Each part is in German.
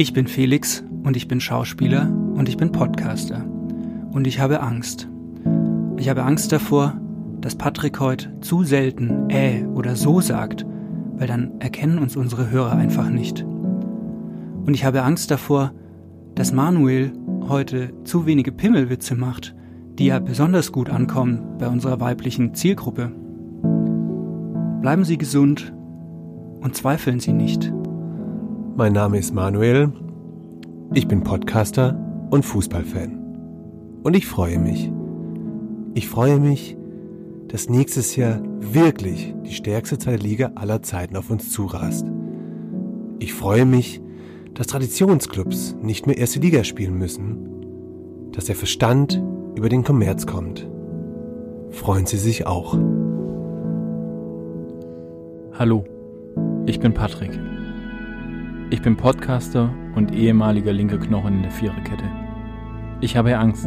Ich bin Felix und ich bin Schauspieler und ich bin Podcaster. Und ich habe Angst. Ich habe Angst davor, dass Patrick heute zu selten äh oder so sagt, weil dann erkennen uns unsere Hörer einfach nicht. Und ich habe Angst davor, dass Manuel heute zu wenige Pimmelwitze macht, die ja besonders gut ankommen bei unserer weiblichen Zielgruppe. Bleiben Sie gesund und zweifeln Sie nicht. Mein Name ist Manuel. Ich bin Podcaster und Fußballfan. Und ich freue mich. Ich freue mich, dass nächstes Jahr wirklich die stärkste zweite Liga aller Zeiten auf uns zurast. Ich freue mich, dass Traditionsclubs nicht mehr erste Liga spielen müssen, dass der Verstand über den Kommerz kommt. Freuen Sie sich auch. Hallo, ich bin Patrick. Ich bin Podcaster und ehemaliger linker Knochen in der Viererkette. Ich habe Angst.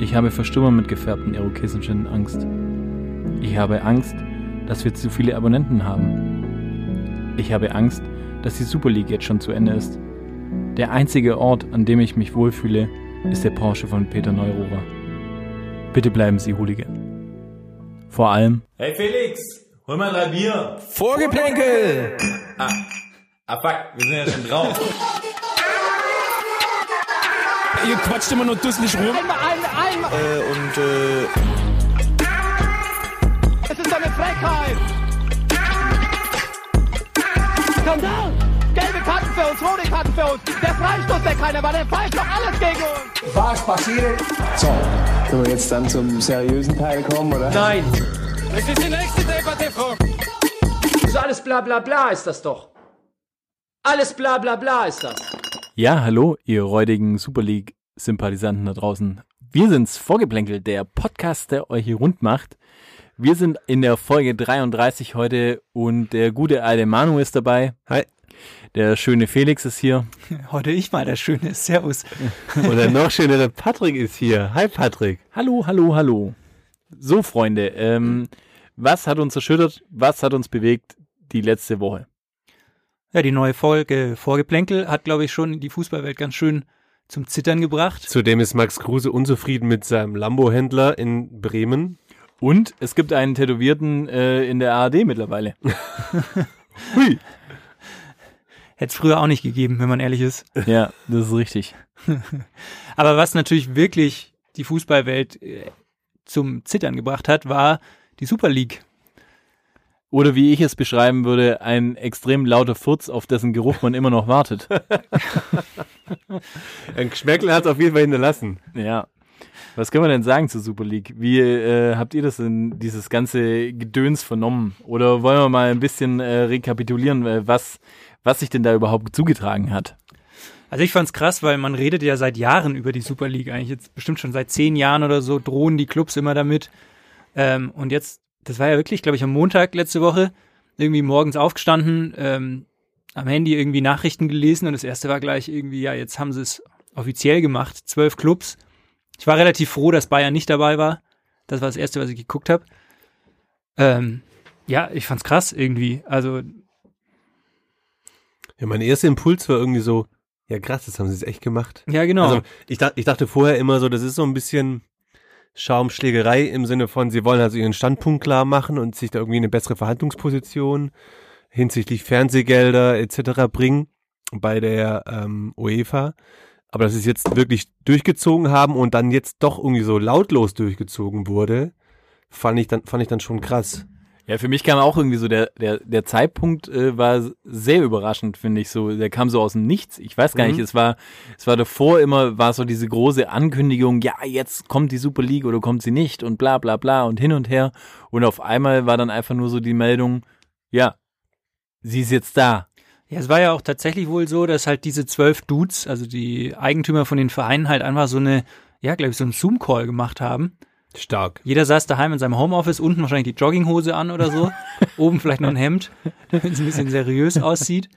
Ich habe vor mit gefärbten Irokesischen Angst. Ich habe Angst, dass wir zu viele Abonnenten haben. Ich habe Angst, dass die Super League jetzt schon zu Ende ist. Der einzige Ort, an dem ich mich wohlfühle, ist der Porsche von Peter Neururer. Bitte bleiben Sie Hooligan. Vor allem. Hey Felix, hol mal drei Bier. Vorgeplänkel! Ah, ah fuck, wir sind ja schon drauf. Ihr quatscht immer nur dusselig rum. Einmal, einmal, einmal. Äh, und äh, Es ist eine Frechheit. Skandal. Gelbe Karten für uns, rote Karten für uns. Der Freistoß, der keiner war, der pfeift doch alles gegen uns. Was passiert? So, können wir jetzt dann zum seriösen Teil kommen, oder? Nein. Das ist die nächste Debatte, Frau. So alles bla bla bla ist das doch. Alles bla bla bla ist das. Ja, hallo, ihr räudigen Super League-Sympathisanten da draußen. Wir sind's, Vorgeplänkelt, der Podcast, der euch hier rund macht. Wir sind in der Folge 33 heute und der gute alte Manu ist dabei. Hi. Der schöne Felix ist hier. Heute ich mal der Schöne. Servus. Und der noch schönere Patrick ist hier. Hi Patrick. Hallo, hallo, hallo. So, Freunde, ähm, was hat uns erschüttert, was hat uns bewegt die letzte Woche? Ja, die neue Folge Vorgeplänkel hat, glaube ich, schon die Fußballwelt ganz schön zum Zittern gebracht. Zudem ist Max Kruse unzufrieden mit seinem Lambo-Händler in Bremen. Und es gibt einen Tätowierten äh, in der ARD mittlerweile. Hui. Hätte es früher auch nicht gegeben, wenn man ehrlich ist. Ja, das ist richtig. Aber was natürlich wirklich die Fußballwelt äh, zum Zittern gebracht hat, war die Super League. Oder wie ich es beschreiben würde, ein extrem lauter Furz, auf dessen Geruch man immer noch wartet. Ein Geschmäckle hat es auf jeden Fall hinterlassen. Ja. Was können wir denn sagen zur Super League? Wie äh, habt ihr das in dieses ganze Gedöns vernommen? Oder wollen wir mal ein bisschen äh, rekapitulieren, äh, was, was sich denn da überhaupt zugetragen hat? Also ich fand's krass, weil man redet ja seit Jahren über die Super League, eigentlich jetzt bestimmt schon seit zehn Jahren oder so, drohen die Clubs immer damit. Ähm, und jetzt, das war ja wirklich, glaube ich, am Montag letzte Woche, irgendwie morgens aufgestanden, ähm, am Handy irgendwie Nachrichten gelesen und das erste war gleich irgendwie, ja, jetzt haben sie es offiziell gemacht, zwölf Clubs. Ich war relativ froh, dass Bayern nicht dabei war. Das war das erste, was ich geguckt habe. Ähm, ja, ich fand's krass irgendwie. Also Ja, mein erster Impuls war irgendwie so, ja krass, das haben sie es echt gemacht. ja, genau. Also ich, ich dachte vorher immer so, das ist so ein bisschen Schaumschlägerei im Sinne von, sie wollen also ihren Standpunkt klar machen und sich da irgendwie eine bessere Verhandlungsposition hinsichtlich Fernsehgelder etc. bringen bei der ähm, UEFA. Aber dass sie es jetzt wirklich durchgezogen haben und dann jetzt doch irgendwie so lautlos durchgezogen wurde, fand ich dann, fand ich dann schon krass. Ja, für mich kam auch irgendwie so der, der, der Zeitpunkt äh, war sehr überraschend, finde ich so. Der kam so aus dem Nichts. Ich weiß gar Mhm. nicht, es war, es war davor immer, war so diese große Ankündigung, ja, jetzt kommt die Super League oder kommt sie nicht und bla bla bla und hin und her. Und auf einmal war dann einfach nur so die Meldung, ja, sie ist jetzt da. Ja, es war ja auch tatsächlich wohl so, dass halt diese zwölf Dudes, also die Eigentümer von den Vereinen, halt einfach so eine, ja, glaube ich, so einen Zoom-Call gemacht haben. Stark. Jeder saß daheim in seinem Homeoffice, unten wahrscheinlich die Jogginghose an oder so, oben vielleicht noch ein Hemd, damit es ein bisschen seriös aussieht.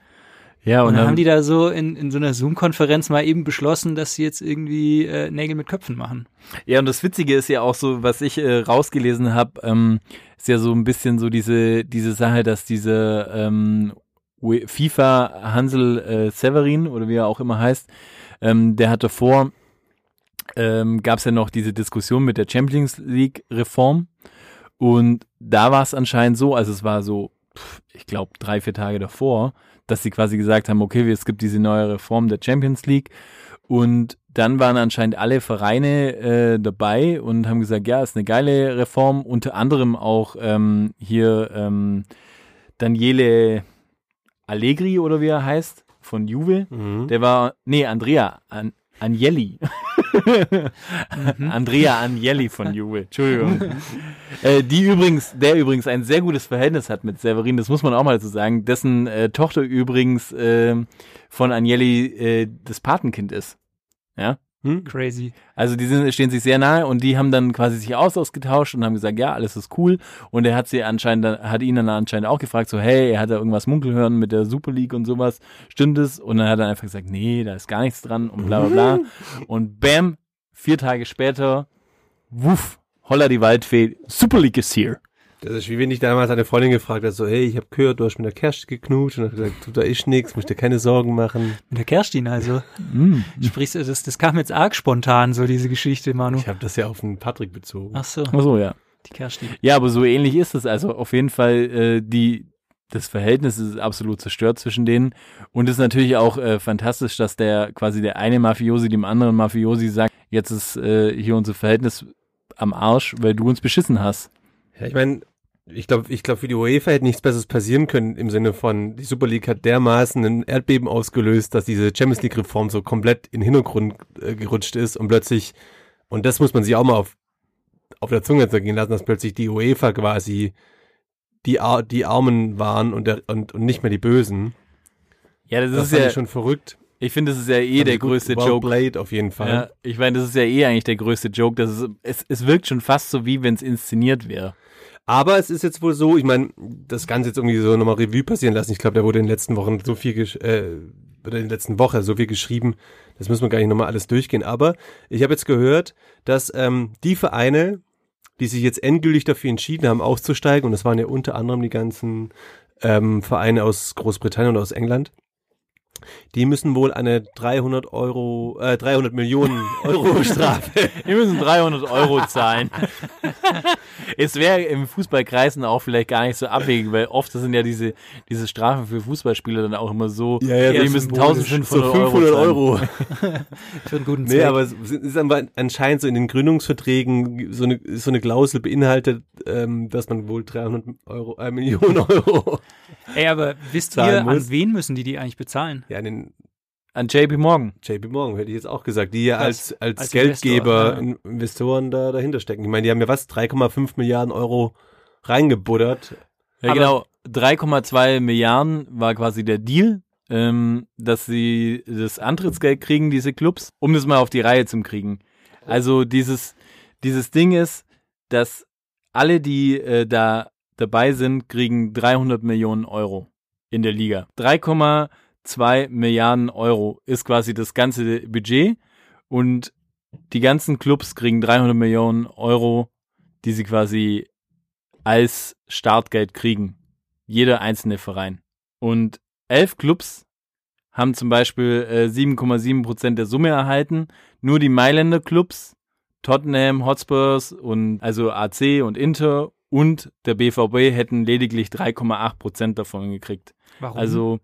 Ja, Und dann haben die da so in, in so einer Zoom-Konferenz mal eben beschlossen, dass sie jetzt irgendwie äh, Nägel mit Köpfen machen. Ja, und das Witzige ist ja auch so, was ich äh, rausgelesen habe, ähm, ist ja so ein bisschen so diese, diese Sache, dass diese ähm, UE FIFA Hansel äh, Severin oder wie er auch immer heißt, ähm, der hatte vor, ähm, gab es ja noch diese Diskussion mit der Champions League Reform und da war es anscheinend so, also es war so, ich glaube drei, vier Tage davor, dass sie quasi gesagt haben, okay, es gibt diese neue Reform der Champions League und dann waren anscheinend alle Vereine äh, dabei und haben gesagt, ja, ist eine geile Reform, unter anderem auch ähm, hier ähm, Daniele Allegri oder wie er heißt, von Juve. Mhm. Der war, nee, Andrea An Agnelli. Andrea Agnelli von Juve, Entschuldigung. äh, die übrigens, der übrigens ein sehr gutes Verhältnis hat mit Severin, das muss man auch mal so sagen, dessen äh, Tochter übrigens äh, von Agnelli äh, das Patenkind ist. Ja. Crazy. Also die sind, stehen sich sehr nahe und die haben dann quasi sich aus ausgetauscht und haben gesagt, ja, alles ist cool. Und er hat sie anscheinend, hat ihn dann anscheinend auch gefragt, so, hey, er hat da irgendwas munkeln hören mit der Super League und sowas. Stimmt es? Und dann hat er einfach gesagt, nee, da ist gar nichts dran und bla bla bla. und bam, vier Tage später, wuff, holla die Waldfee, Super League ist hier. Das ist wie wenn ich damals eine Freundin gefragt hat, so, hey, ich habe gehört, du hast mit der Kerst geknutscht und hat gesagt, du, da ist nix, musst dir keine Sorgen machen. Mit der Kerstin also. Mm. Sprichst du, das, das kam jetzt arg spontan, so diese Geschichte, Manu. Ich habe das ja auf den Patrick bezogen. Ach so, Ach so, ja. die Kerstin. Ja, aber so ähnlich ist es. Also auf jeden Fall äh, die das Verhältnis ist absolut zerstört zwischen denen und es ist natürlich auch äh, fantastisch, dass der quasi der eine Mafiosi dem anderen Mafiosi sagt, jetzt ist äh, hier unser Verhältnis am Arsch, weil du uns beschissen hast. Ja, ich meine, ich glaube, ich glaube, für die UEFA hätte nichts Besseres passieren können im Sinne von, die Super League hat dermaßen ein Erdbeben ausgelöst, dass diese Champions League Reform so komplett in den Hintergrund äh, gerutscht ist und plötzlich, und das muss man sich auch mal auf, auf der Zunge zergehen lassen, dass plötzlich die UEFA quasi die, Ar die Armen waren und, der, und, und nicht mehr die Bösen. Ja, das, Das ist ja, schon verrückt. ich finde, das ist ja eh Haben der gut- größte well Joke. played auf jeden Fall. Ja, ich meine, das ist ja eh eigentlich der größte Joke. Das ist, es, es wirkt schon fast so, wie wenn es inszeniert wäre. Aber es ist jetzt wohl so, ich meine, das Ganze jetzt irgendwie so nochmal Revue passieren lassen. Ich glaube, da wurde in den letzten Wochen so viel, äh, oder in der letzten Woche so viel geschrieben. Das müssen wir gar nicht nochmal alles durchgehen. Aber ich habe jetzt gehört, dass ähm, die Vereine, die sich jetzt endgültig dafür entschieden haben, auszusteigen, und das waren ja unter anderem die ganzen ähm, Vereine aus Großbritannien und aus England, die müssen wohl eine 300 Euro, äh, 300 Millionen Euro Strafe Wir müssen 300 Euro zahlen. es wäre im Fußballkreisen auch vielleicht gar nicht so abwegig, weil oft sind ja diese, diese Strafen für Fußballspieler dann auch immer so, Ja, ja, die müssen symbolisch. 1500 so 500 Euro. Euro. Für einen guten Nee, Zweck. aber es ist aber anscheinend so in den Gründungsverträgen so eine, so eine Klausel beinhaltet, ähm, dass man wohl 300 Euro, äh, Millionen Euro Ey, aber wisst ihr, an wen müssen die die eigentlich bezahlen? Ja, an den An JP Morgan. JP Morgan hätte ich jetzt auch gesagt, die ja als, als, Als Geldgeber, Investor, in, Investoren da dahinter stecken. Ich meine, die haben ja was, 3,5 Milliarden Euro reingebuddert. Ja, genau. 3,2 Milliarden war quasi der Deal, ähm, dass sie das Antrittsgeld kriegen, diese Clubs, um das mal auf die Reihe zu kriegen. Also dieses, dieses Ding ist, dass alle, die äh, da dabei sind, kriegen 300 Millionen Euro in der Liga. 3,2 Milliarden Euro ist quasi das ganze Budget und die ganzen Clubs kriegen 300 Millionen Euro, die sie quasi als Startgeld kriegen. Jeder einzelne Verein. Und elf Clubs haben zum Beispiel äh, 7,7 Prozent der Summe erhalten. Nur die Mailänder Clubs, Tottenham, Hotspurs und also AC und Inter und der BVB hätten lediglich 3,8 Prozent davon gekriegt. Warum? Also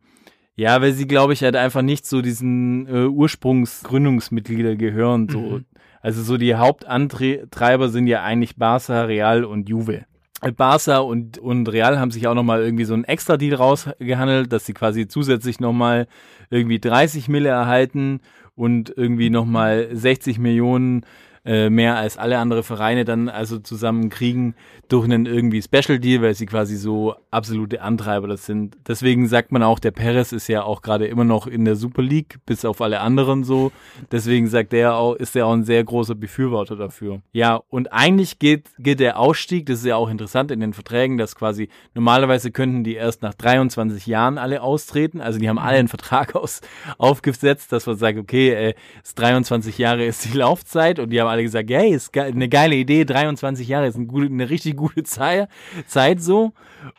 ja, weil sie, glaube ich, halt einfach nicht zu diesen äh, Ursprungsgründungsmitglieder gehören. So. Mhm. Also so die Hauptantreiber sind ja eigentlich Barca, Real und Juve. Äh, Barca und, und Real haben sich auch nochmal irgendwie so einen Extra-Deal rausgehandelt, dass sie quasi zusätzlich nochmal irgendwie 30 Mille erhalten und irgendwie nochmal 60 Millionen äh, mehr als alle andere Vereine dann also zusammen kriegen durch einen irgendwie Special Deal, weil sie quasi so absolute Antreiber das sind. Deswegen sagt man auch, der Perez ist ja auch gerade immer noch in der Super League, bis auf alle anderen so. Deswegen sagt er auch, ist er auch ein sehr großer Befürworter dafür. Ja, und eigentlich geht, geht der Ausstieg, das ist ja auch interessant in den Verträgen, dass quasi normalerweise könnten die erst nach 23 Jahren alle austreten. Also die haben alle einen Vertrag aus, aufgesetzt, dass man sagt, okay, äh, ist 23 Jahre ist die Laufzeit und die haben alle gesagt, hey, ist ge eine geile Idee, 23 Jahre ist eine, gute, eine richtig gute Zeit, Zeit so.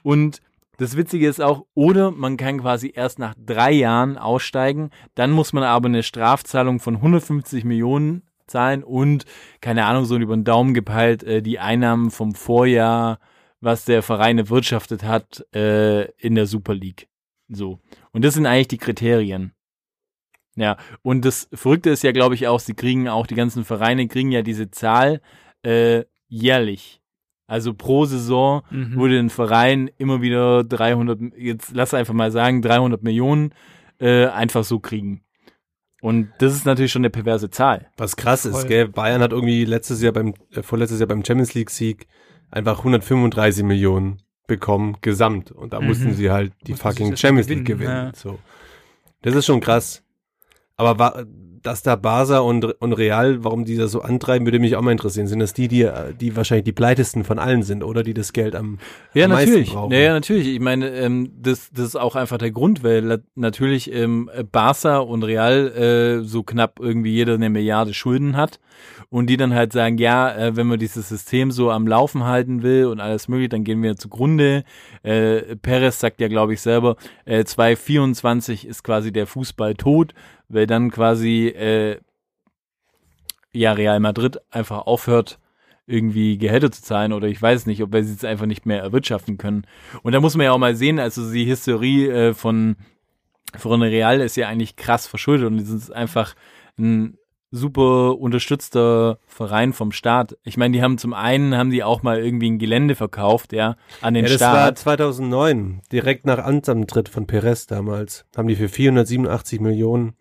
Und das Witzige ist auch, oder man kann quasi erst nach drei Jahren aussteigen, dann muss man aber eine Strafzahlung von 150 Millionen zahlen und, keine Ahnung, so über den Daumen gepeilt, äh, die Einnahmen vom Vorjahr, was der Verein erwirtschaftet hat, äh, in der Super League. So. Und das sind eigentlich die Kriterien. Ja, und das Verrückte ist ja, glaube ich, auch, sie kriegen auch, die ganzen Vereine kriegen ja diese Zahl äh, jährlich. Also pro Saison Mhm. würde ein Verein immer wieder 300, jetzt lass einfach mal sagen, 300 Millionen äh, einfach so kriegen. Und das ist natürlich schon eine perverse Zahl. Was krass Voll. ist, gell? Bayern hat irgendwie letztes Jahr beim, äh, vorletztes Jahr beim Champions League Sieg einfach 135 Millionen bekommen, gesamt. Und da Mhm. mussten sie halt die Mussten sie fucking Champions gewinnen, League gewinnen. ja. So. Das ist schon krass. Aber wa dass da Barca und, und Real, warum die das so antreiben, würde mich auch mal interessieren. Sind das die, die, die wahrscheinlich die pleitesten von allen sind oder die das Geld am, Ja, am meisten natürlich. brauchen? Ja, ja, natürlich. Ich meine, ähm, das, das ist auch einfach der Grund, weil natürlich ähm, Barca und Real äh, so knapp irgendwie jeder eine Milliarde Schulden hat und die dann halt sagen, ja, äh, wenn man dieses System so am Laufen halten will und alles mögliche, dann gehen wir zugrunde. Äh, Perez sagt ja, glaube ich, selber, äh, 2024 ist quasi der Fußball tot, weil dann quasi äh, ja Real Madrid einfach aufhört, irgendwie Gehälter zu zahlen oder ich weiß nicht, ob wir sie es einfach nicht mehr erwirtschaften können. Und da muss man ja auch mal sehen, also die Historie äh, von, von Real ist ja eigentlich krass verschuldet und die sind einfach ein super unterstützter Verein vom Staat. Ich meine, die haben zum einen, haben die auch mal irgendwie ein Gelände verkauft, ja, an den Ja, das war Staat. 2009, direkt nach Amtsantritt von Perez damals, haben die für 487 Millionen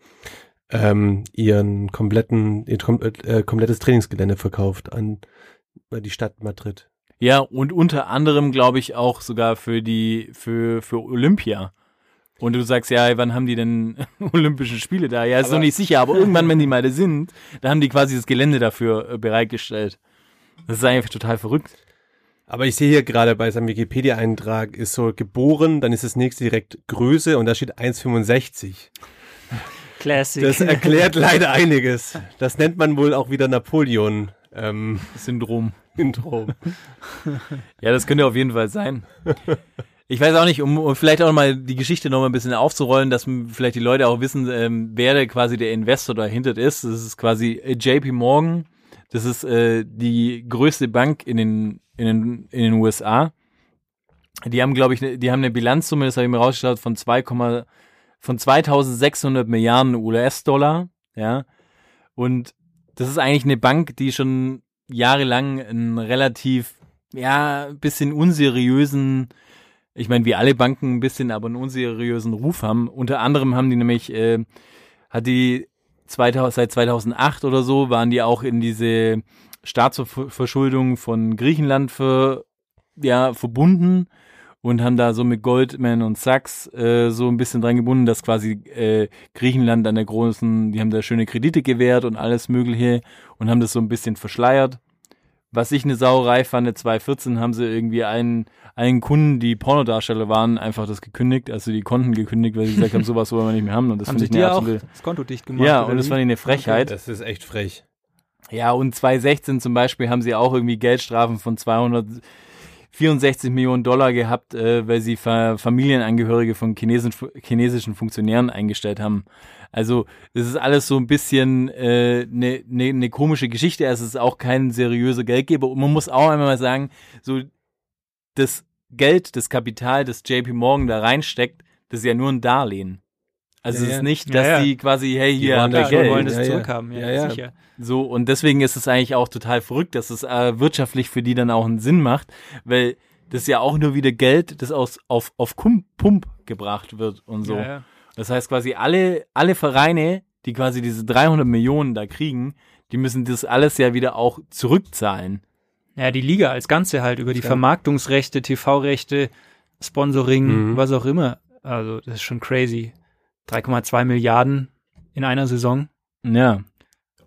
ähm, ihren kompletten, ihr kom äh, komplettes Trainingsgelände verkauft an die Stadt Madrid. Ja, und unter anderem, glaube ich, auch sogar für die, für, für Olympia. Und du sagst, ja, wann haben die denn Olympische Spiele da? Ja, ist noch nicht sicher, aber irgendwann, wenn die mal da sind, da haben die quasi das Gelände dafür äh, bereitgestellt. Das ist einfach total verrückt. Aber ich sehe hier gerade bei seinem Wikipedia-Eintrag ist so geboren, dann ist das nächste direkt Größe und da steht 1,65. Classic. Das erklärt leider einiges. Das nennt man wohl auch wieder Napoleon. Ähm, Syndrom. Syndrom. Ja, das könnte auf jeden Fall sein. Ich weiß auch nicht, um, vielleicht auch mal die Geschichte noch mal ein bisschen aufzurollen, dass vielleicht die Leute auch wissen, ähm, wer quasi der Investor dahinter ist. Das ist quasi äh, JP Morgan. Das ist äh, die größte Bank in den, in den, in den USA. Die haben, glaube ich, ne, die haben eine Bilanzsumme, das habe ich mir rausgeschaut, von 2, von 2600 Milliarden US-Dollar. Ja. Und das ist eigentlich eine Bank, die schon jahrelang einen relativ, ja, bisschen unseriösen, ich meine, wie alle Banken ein bisschen, aber einen unseriösen Ruf haben. Unter anderem haben die nämlich, äh, hat die 2000, seit 2008 oder so, waren die auch in diese Staatsverschuldung von Griechenland für, ja, verbunden und haben da so mit Goldman und Sachs äh, so ein bisschen dran gebunden, dass quasi äh, Griechenland an der großen, die haben da schöne Kredite gewährt und alles Mögliche und haben das so ein bisschen verschleiert. Was ich eine Sauerei fand, 2014 haben sie irgendwie einen, einen Kunden, die Pornodarsteller waren, einfach das gekündigt. Also die konnten gekündigt, weil sie gesagt haben, sowas wollen wir nicht mehr haben. Und das haben finde ich eine dir auch absolute. das Konto dicht gemacht? Ja, und das wie? fand ich eine Frechheit. Das ist echt frech. Ja, und 2016 zum Beispiel haben sie auch irgendwie Geldstrafen von 264 Millionen Dollar gehabt, äh, weil sie Fa Familienangehörige von Chinesen, chinesischen Funktionären eingestellt haben. Also das ist alles so ein bisschen eine äh, ne, ne, ne komische Geschichte. Es ist auch kein seriöser Geldgeber. Und man muss auch einmal mal sagen, so das Geld, das Kapital, das JP Morgan da reinsteckt, das ist ja nur ein Darlehen. Also Ja, es ist nicht, dass ja. die quasi, hey, hier, da Klar, Geld. wollen das Ja, ja. zurückhaben. Ja, Ja, ja. sicher. So, und deswegen ist es eigentlich auch total verrückt, dass es äh, wirtschaftlich für die dann auch einen Sinn macht, weil das ja auch nur wieder Geld, das aus, auf, auf Pump gebracht wird und so. Ja, ja. Das heißt quasi alle, alle Vereine, die quasi diese 300 Millionen da kriegen, die müssen das alles ja wieder auch zurückzahlen. Ja, die Liga als Ganze halt über die Ja. Vermarktungsrechte, TV-Rechte, Sponsoring, Mhm. was auch immer. Also, das ist schon crazy. 3,2 Milliarden in einer Saison. Ja.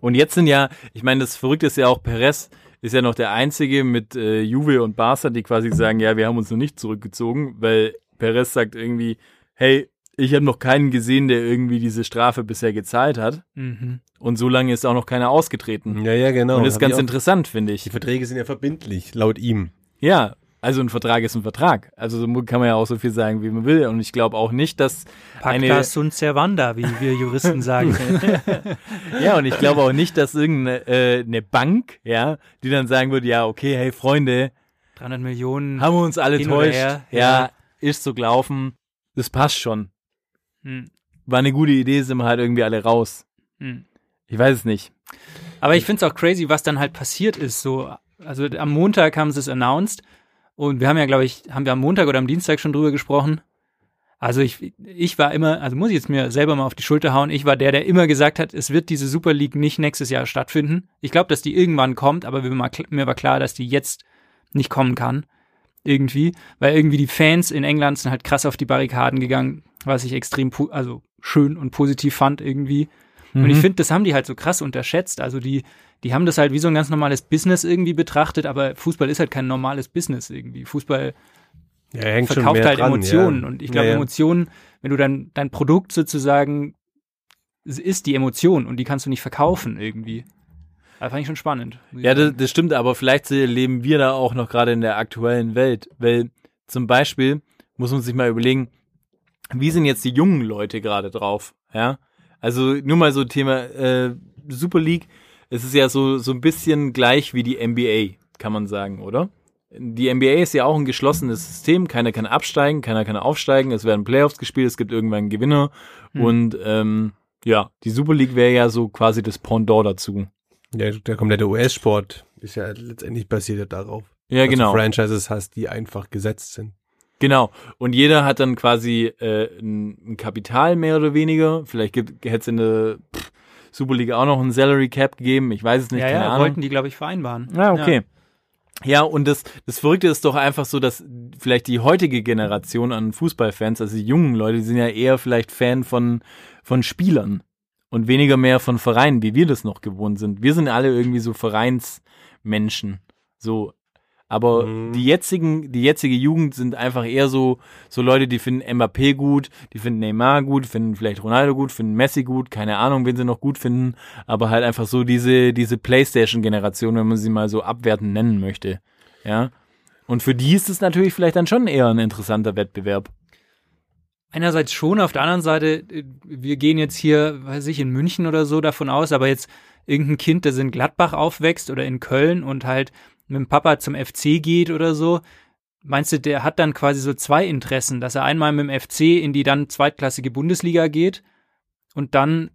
Und jetzt sind ja, ich meine, das Verrückte ist ja auch, Perez ist ja noch der Einzige mit äh, Juve und Barca, die quasi sagen, ja, wir haben uns noch nicht zurückgezogen, weil Perez sagt irgendwie, hey, ich habe noch keinen gesehen, der irgendwie diese Strafe bisher gezahlt hat. Mhm. Und so lange ist auch noch keiner ausgetreten. Ja, ja, genau. und das ist Hab ganz interessant, finde Die ich. Verträge sind ja verbindlich, laut ihm. Ja, Also ein Vertrag ist ein Vertrag. Also so kann man ja auch so viel sagen, wie man will. Und ich glaube auch nicht, dass Pacta eine sunt servanda, wie wir Juristen sagen. ja und ich glaube auch nicht, dass irgendeine äh, eine Bank, ja, die dann sagen würde, ja okay, hey Freunde, 300 Millionen. haben wir uns alle täuscht, her, ja, ja. ist so gelaufen, das passt schon. Hm, War eine gute Idee, sind wir halt irgendwie alle raus. hm. Ich weiß es nicht. Aber ich finde es auch crazy, was dann halt passiert ist. So, also am Montag haben sie es announced und wir haben ja, glaube ich, haben wir am Montag oder am Dienstag schon drüber gesprochen. Also ich, ich war immer, also muss ich jetzt mir selber mal auf die Schulter hauen, ich war der, der immer gesagt hat, es wird diese Super League nicht nächstes Jahr stattfinden. Ich glaube, dass die irgendwann kommt, aber mir war, klar, dass die jetzt nicht kommen kann. Irgendwie, weil irgendwie die Fans in England sind halt krass auf die Barrikaden gegangen, was ich extrem, also schön und positiv fand irgendwie. Und Mhm. ich finde, das haben die halt so krass unterschätzt. Also die, die haben das halt wie so ein ganz normales Business irgendwie betrachtet, aber Fußball ist halt kein normales Business irgendwie. Fußball Ja, verkauft halt dran, Emotionen. ja. Und ich glaube, ja. Emotionen, wenn du dann dein Produkt sozusagen ist die Emotion und die kannst du nicht verkaufen irgendwie. Das fand ich schon spannend. Ja, das, das stimmt, aber vielleicht leben wir da auch noch gerade in der aktuellen Welt, weil zum Beispiel muss man sich mal überlegen, wie sind jetzt die jungen Leute gerade drauf, ja? Also nur mal so Thema äh, Super League, es ist ja so so ein bisschen gleich wie die NBA, kann man sagen, oder? Die NBA ist ja auch ein geschlossenes System, keiner kann absteigen, keiner kann aufsteigen, es werden Playoffs gespielt, es gibt irgendwann einen Gewinner Hm. und ähm, ja, die Super League wäre ja so quasi das Pendant dazu. Der, der komplette US-Sport ist ja letztendlich basiert ja darauf. Ja, dass genau. du Franchises hast, die einfach gesetzt sind. Genau. Und jeder hat dann quasi äh, ein, ein Kapital mehr oder weniger. Vielleicht gibt hätte es in der pff, Superliga auch noch ein Salary Cap gegeben. Ich weiß es nicht. ja, keine ja, Ahnung. wollten die, glaube ich, vereinbaren. Ah, okay. Ja. und das, das Verrückte ist doch einfach so, dass vielleicht die heutige Generation an Fußballfans, also die jungen Leute, die sind ja eher vielleicht Fan von, von Spielern und weniger mehr von Vereinen, wie wir das noch gewohnt sind. Wir sind alle irgendwie so Vereinsmenschen. So. Aber Mhm. die jetzigen, die jetzige Jugend sind einfach eher so, so Leute, die finden Mbappé gut, die finden Neymar gut, finden vielleicht Ronaldo gut, finden Messi gut, keine Ahnung, wen sie noch gut finden, aber halt einfach so diese, diese Playstation-Generation, wenn man sie mal so abwertend nennen möchte. Ja. Und für die ist es natürlich vielleicht dann schon eher ein interessanter Wettbewerb. Einerseits schon, auf der anderen Seite, äh, wir gehen jetzt hier, weiß ich, in München oder so davon aus, aber jetzt irgendein Kind, das in Gladbach aufwächst oder in Köln und halt mit dem Papa zum FC geht oder so, meinst du, der hat dann quasi so zwei Interessen, dass er einmal mit dem FC in die dann zweitklassige Bundesliga geht und dann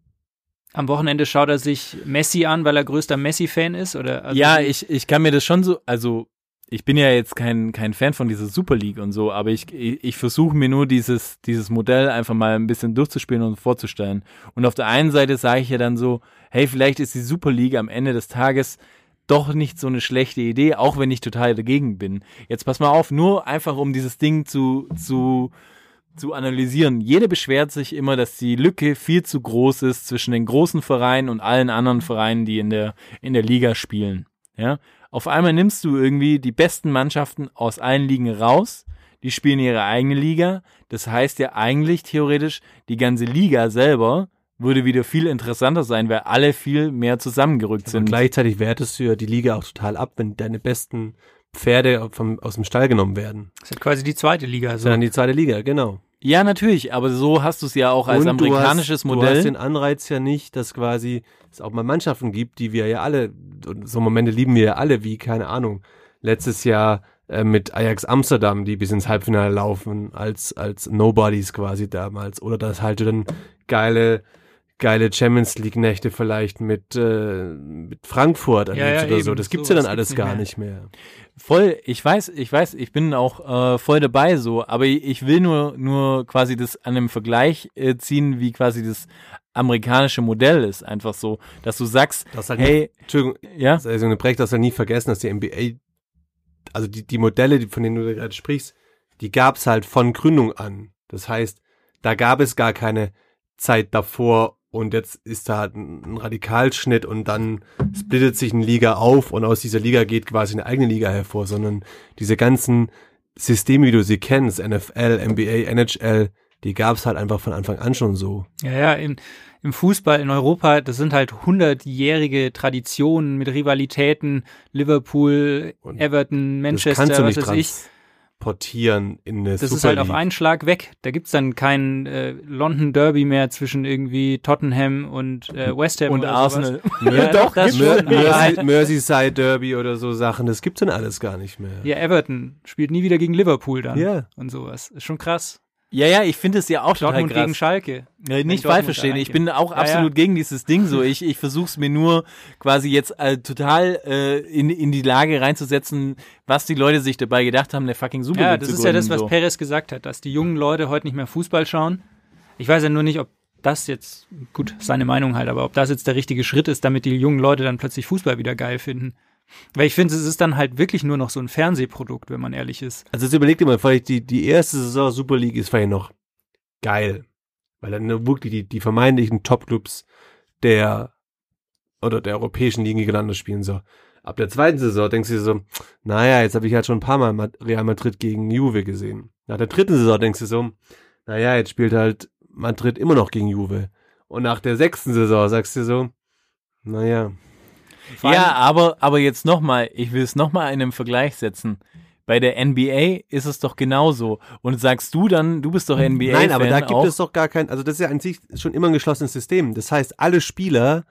am Wochenende schaut er sich Messi an, weil er größter Messi-Fan ist? Oder also ja, ich, ich kann mir das schon so, also ich bin ja jetzt kein, kein Fan von dieser Super League und so, aber ich, ich, ich versuche mir nur dieses, dieses Modell einfach mal ein bisschen durchzuspielen und vorzustellen. Und auf der einen Seite sage ich ja dann so, hey, vielleicht ist die Super League am Ende des Tages doch nicht so eine schlechte Idee, auch wenn ich total dagegen bin. Jetzt pass mal auf, nur einfach um dieses Ding zu, zu, zu analysieren. Jeder beschwert sich immer, dass die Lücke viel zu groß ist zwischen den großen Vereinen und allen anderen Vereinen, die in der, in der Liga spielen. Ja? Auf einmal nimmst du irgendwie die besten Mannschaften aus allen Ligen raus, die spielen ihre eigene Liga. Das heißt ja eigentlich theoretisch, die ganze Liga selber würde wieder viel interessanter sein, weil alle viel mehr zusammengerückt Und sind. gleichzeitig wertest du ja die Liga auch total ab, wenn deine besten Pferde vom, aus dem Stall genommen werden. Das ist quasi die zweite Liga. Das ist So. dann die zweite Liga, genau. Ja, natürlich, aber so hast du es ja auch als Und du amerikanisches hast, Modell. Du hast den Anreiz ja nicht, dass quasi es auch mal Mannschaften gibt, die wir ja alle, und so Momente lieben wir ja alle, wie, keine Ahnung, letztes Jahr äh, mit Ajax Amsterdam, die bis ins Halbfinale laufen, als, als Nobodies quasi damals. Oder das halt dann geile, geile Champions League Nächte vielleicht mit, äh, mit Frankfurt Ja, ja, oder eben. so. Das gibt's ja Sowas dann alles nicht gar mehr. nicht mehr. Voll, ich weiß, ich weiß, ich bin auch äh, voll dabei so, aber ich, will nur nur quasi das an einem Vergleich äh, ziehen, wie quasi das amerikanische Modell ist, einfach so, dass du sagst, Das halt hey, nie, Entschuldigung, ja, also eine Brecht, dass wir nie vergessen, dass die NBA, also die, die Modelle, die, von denen du da gerade sprichst, die gab's halt von Gründung an. Das heißt, da gab es gar keine Zeit davor und jetzt ist da halt ein, Radikalschnitt und dann splittet sich eine Liga auf und aus dieser Liga geht quasi eine eigene Liga hervor, sondern diese ganzen Systeme, wie du sie kennst, NFL, NBA, NHL, die gab's halt einfach von Anfang an schon so. Ja, ja, im, im Fußball in Europa, das sind halt hundertjährige Traditionen mit Rivalitäten, Liverpool, Und Everton, Das Manchester, kannst du was weiß ich. Portieren in eine Das Super ist halt auf League. einen Schlag weg. Da gibt's dann kein äh, London Derby mehr zwischen irgendwie Tottenham und äh, West Ham Und Arsenal. Sowas. Ja, doch, das Mer Merse Merseyside Derby oder so Sachen, das gibt's dann alles gar nicht mehr. ja, Everton spielt nie wieder gegen Liverpool dann Ja. und sowas. Ist schon krass. Ja, ja, ich finde es ja auch total Dortmund krass. gegen Schalke. Ja, nicht falsch verstehen. Ich bin auch Ja, absolut gegen dieses Ding so. Ich, ich versuche es mir nur quasi jetzt äh, total äh, in, in die Lage reinzusetzen, was die Leute sich dabei gedacht haben, eine fucking Super Ja, das ist ja das, gründen, was so. Perez gesagt hat, dass die jungen Leute heute nicht mehr Fußball schauen. Ich weiß ja nur nicht, ob das jetzt, gut, seine Meinung halt, aber ob das jetzt der richtige Schritt ist, damit die jungen Leute dann plötzlich Fußball wieder geil finden. Weil ich finde, es ist dann halt wirklich nur noch so ein Fernsehprodukt, wenn man ehrlich ist. Also jetzt überleg dir mal, vielleicht die, die erste Saison Super League ist vielleicht noch geil. Weil dann wirklich die, die vermeintlichen Top-Clubs der oder der europäischen Ligen gegeneinander spielen so. Ab der zweiten Saison denkst du dir so, naja, jetzt habe ich halt schon ein paar Mal Real Madrid gegen Juve gesehen. Nach der dritten Saison denkst du so, naja, jetzt spielt halt Madrid immer noch gegen Juve. Und nach der sechsten Saison sagst du so, naja, allem- Ja, aber, aber jetzt nochmal, ich will es nochmal in einem Vergleich setzen. Bei der NBA ist es doch genauso. Und sagst du dann, du bist doch NBA. Nein, aber da gibt auch, es doch gar kein, also das ist ja an sich schon immer ein geschlossenes System. Das heißt, alle Spieler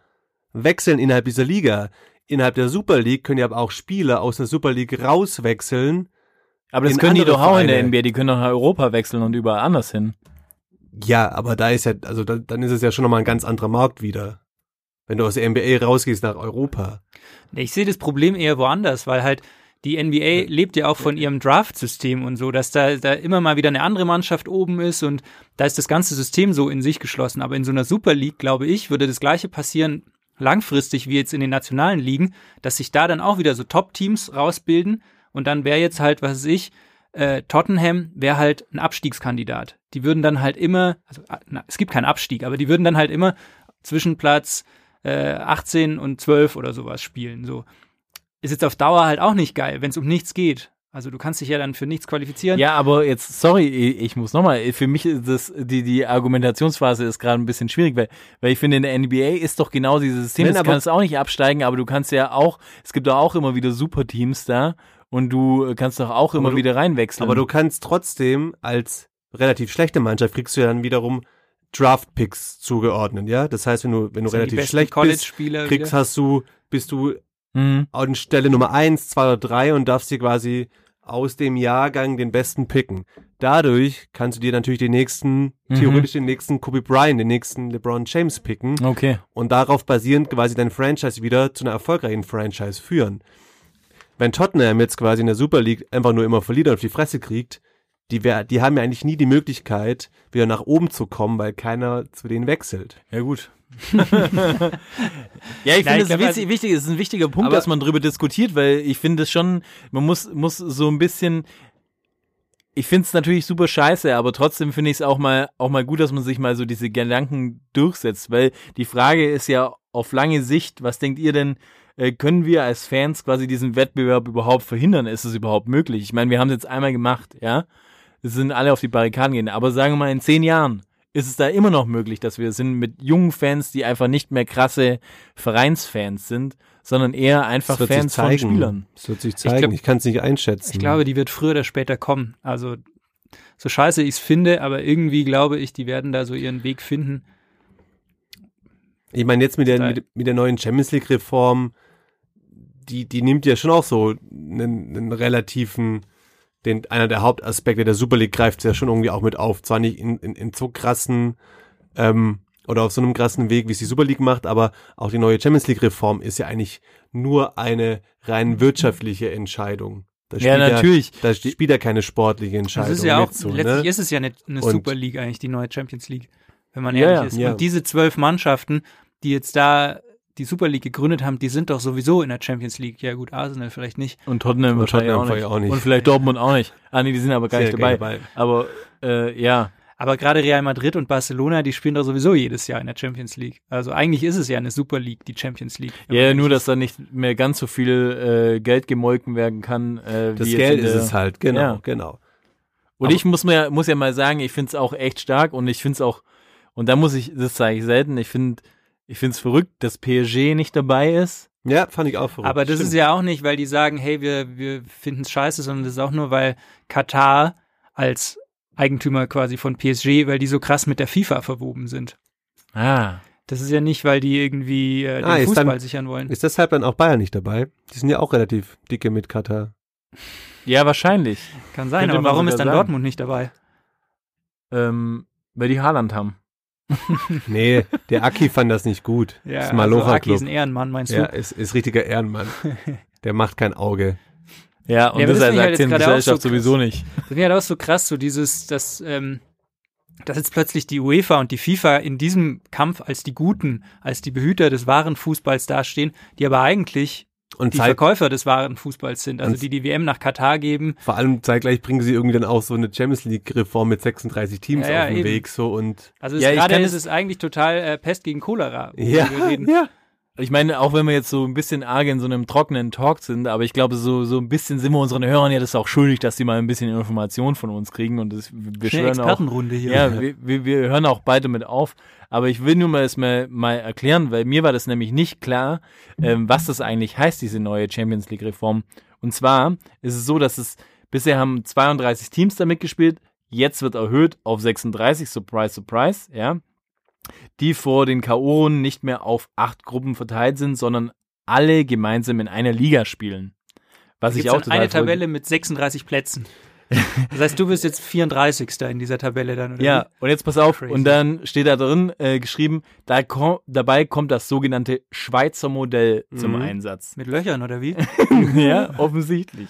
wechseln innerhalb dieser Liga. Innerhalb der Super League können ja aber auch Spieler aus der Super League rauswechseln. Aber das können die doch auch in der. NBA. Die können doch nach Europa wechseln und überall anders hin. Ja, aber da ist ja, also da, dann ist es ja schon nochmal ein ganz anderer Markt wieder. Wenn du aus der NBA rausgehst nach Europa. Ich sehe das Problem eher woanders, weil halt die NBA lebt ja auch von ihrem Draft-System und so, dass da, da immer mal wieder eine andere Mannschaft oben ist und da ist das ganze System so in sich geschlossen. Aber in so einer Super League, glaube ich, würde das Gleiche passieren langfristig wie jetzt in den nationalen Ligen, dass sich da dann auch wieder so Top-Teams rausbilden und dann wäre jetzt halt, was weiß ich, äh, Tottenham wäre halt ein Abstiegskandidat. Die würden dann halt immer, also äh, na, es gibt keinen Abstieg, aber die würden dann halt immer zwischen Platz äh, 18 und 12 oder sowas spielen. So ist jetzt auf Dauer halt auch nicht geil, wenn es um nichts geht. Also du kannst dich ja dann für nichts qualifizieren. Ja, aber jetzt, sorry, ich muss nochmal, für mich ist das, die, die Argumentationsphase ist gerade ein bisschen schwierig, weil, weil ich finde, in der NBA ist doch genau dieses System, Nein, du aber- kannst auch nicht absteigen, aber du kannst ja auch, es gibt doch auch immer wieder Superteams da und du kannst doch auch immer du- wieder reinwechseln. Aber du kannst trotzdem als relativ schlechte Mannschaft kriegst du ja dann wiederum Draft-Picks zugeordnet, ja? Das heißt, wenn du, wenn du Das sind relativ schlecht bist, College-Spieler kriegst, wieder. hast du, bist du Mhm. an Stelle Nummer eins, zwei oder drei und darfst dir quasi aus dem Jahrgang den besten picken. Dadurch kannst du dir natürlich den nächsten, Mhm. theoretisch den nächsten Kobe Bryant, den nächsten LeBron James picken Okay. und darauf basierend quasi dein Franchise wieder zu einer erfolgreichen Franchise führen. Wenn Tottenham jetzt quasi in der Super League einfach nur immer verliert und auf die Fresse kriegt, die, wär, die haben ja eigentlich nie die Möglichkeit, wieder nach oben zu kommen, weil keiner zu denen wechselt. Ja, gut. ja, ich finde es glaub, wichtig, wichtig, es ist ein wichtiger Punkt, Aber- dass man drüber diskutiert, weil ich finde es schon, man muss, muss so ein bisschen, ich finde es natürlich super scheiße, aber trotzdem finde ich es auch mal, auch mal gut, dass man sich mal so diese Gedanken durchsetzt, weil die Frage ist ja auf lange Sicht, was denkt ihr denn, äh, können wir als Fans quasi diesen Wettbewerb überhaupt verhindern? Ist es überhaupt möglich? Ich meine, wir haben es jetzt einmal gemacht, ja. Es sind alle auf die Barrikaden gehen, aber sagen wir mal in zehn Jahren ist es da immer noch möglich, dass wir sind mit jungen Fans, die einfach nicht mehr krasse Vereinsfans sind, sondern eher einfach Fans von. Spielern. Das wird sich zeigen. Ich, glaub- kann es nicht einschätzen. Ich glaube, die wird früher oder später kommen. Also so scheiße ich es finde, aber irgendwie glaube ich, die werden da so ihren Weg finden. Ich meine, jetzt mit der, mit, mit der neuen Champions League Reform, die, die nimmt ja schon auch so einen, einen relativen, den, einer der Hauptaspekte der Super League greift ja schon irgendwie auch mit auf. Zwar nicht in, in, in so krassen, ähm, oder auf so einem krassen Weg, wie es die Super League macht, aber auch die neue Champions League Reform ist ja eigentlich nur eine rein wirtschaftliche Entscheidung. Ja, natürlich. da spielt ja keine sportliche Das Entscheidung ist ja auch, mit so, letztlich ne? ist es ja eine, eine Super League eigentlich, die neue Champions League, wenn man Ja, ehrlich ja. ist. Ja. Und diese zwölf Mannschaften, die jetzt da die Super League gegründet haben, die sind doch sowieso in der Champions League. Ja gut, Arsenal vielleicht nicht. Und Tottenham, Und wahrscheinlich Tottenham auch, nicht. vielleicht auch nicht. Und vielleicht Dortmund auch nicht. Ah nee, die sind aber gar Sehr nicht dabei. gerne Aber äh, ja. Aber gerade Real Madrid und Barcelona, die spielen doch sowieso jedes Jahr in der Champions League. Also eigentlich ist es ja eine Super League, die Champions League. Ja, man nur dass da nicht mehr ganz so viel äh, Geld gemolken werden kann. Äh, Das wie jetzt Geld ist es halt, genau, Ja. genau. Und Aber- ich muss mir muss ja mal sagen, ich finde es auch echt stark und ich finde es auch und da muss ich, das sage ich selten, ich finde ich finde es verrückt, dass PSG nicht dabei ist. Ja, fand ich auch verrückt. Aber das Stimmt. ist ja auch nicht, weil die sagen, hey, wir, wir finden es scheiße, sondern das ist auch nur, weil Katar als Eigentümer quasi von PSG, weil die so krass mit der FIFA verwoben sind. Ah. Das ist ja nicht, weil die irgendwie äh, den Ah, Fußball dann- sichern wollen. Ist deshalb dann auch Bayern nicht dabei? Die sind ja auch relativ dicke mit Katar. Ja, wahrscheinlich. Kann sein, könnte aber warum ist dann sagen. Dortmund nicht dabei? Ähm, weil die Haaland haben. Nee, der Aki fand das nicht gut. das ist also Aki ist ein Ehrenmann, meinst Ja, du? ist, ist richtiger Ehrenmann. Der macht kein Auge. Ja, und Ja, das das ich halt auch Aktiengesellschaft so krass. sowieso nicht. Das finde ich halt auch so krass, so dieses, dass, ähm, dass jetzt plötzlich die UEFA und die FIFA in diesem Kampf als die Guten, als die Behüter des wahren Fußballs dastehen, die aber eigentlich Und die zeit, Verkäufer des wahren Fußballs sind, also die die WM nach Katar geben. vor allem zeitgleich bringen sie irgendwie dann auch so eine Champions League Reform mit 36 Teams Ja, ja, auf den eben. Weg so und Also Ja, gerade ist es- eigentlich total äh, Pest gegen Cholera. ja, wir reden. ja. Ich meine, auch wenn wir jetzt so ein bisschen arg in so einem trockenen Talk sind, aber ich glaube, so, so ein bisschen sind wir unseren Hörern ja das auch schuldig, dass sie mal ein bisschen Information von uns kriegen und das, wir Schnell schwören auch, hier. Ja, wir, wir, wir hören auch beide mit auf. Aber ich will nur mal das mal, mal erklären, weil mir war das nämlich nicht klar, ähm, was das eigentlich heißt, diese neue Champions League Reform. Und zwar ist es so, dass es bisher haben 32 Teams damit gespielt, jetzt wird erhöht auf 36, surprise, surprise, ja. Die vor den K.O.en nicht mehr auf acht Gruppen verteilt sind, sondern alle gemeinsam in einer Liga spielen. Was ich auch total eine Tabelle mit 36 Plätzen. Das heißt, du bist jetzt 34. in dieser Tabelle dann, oder? Ja, und jetzt pass auf, Crazy. und dann steht da drin äh, geschrieben, da ko dabei kommt das sogenannte Schweizer Modell zum Mhm. Einsatz. wie? Mit Löchern, oder wie? ja, offensichtlich.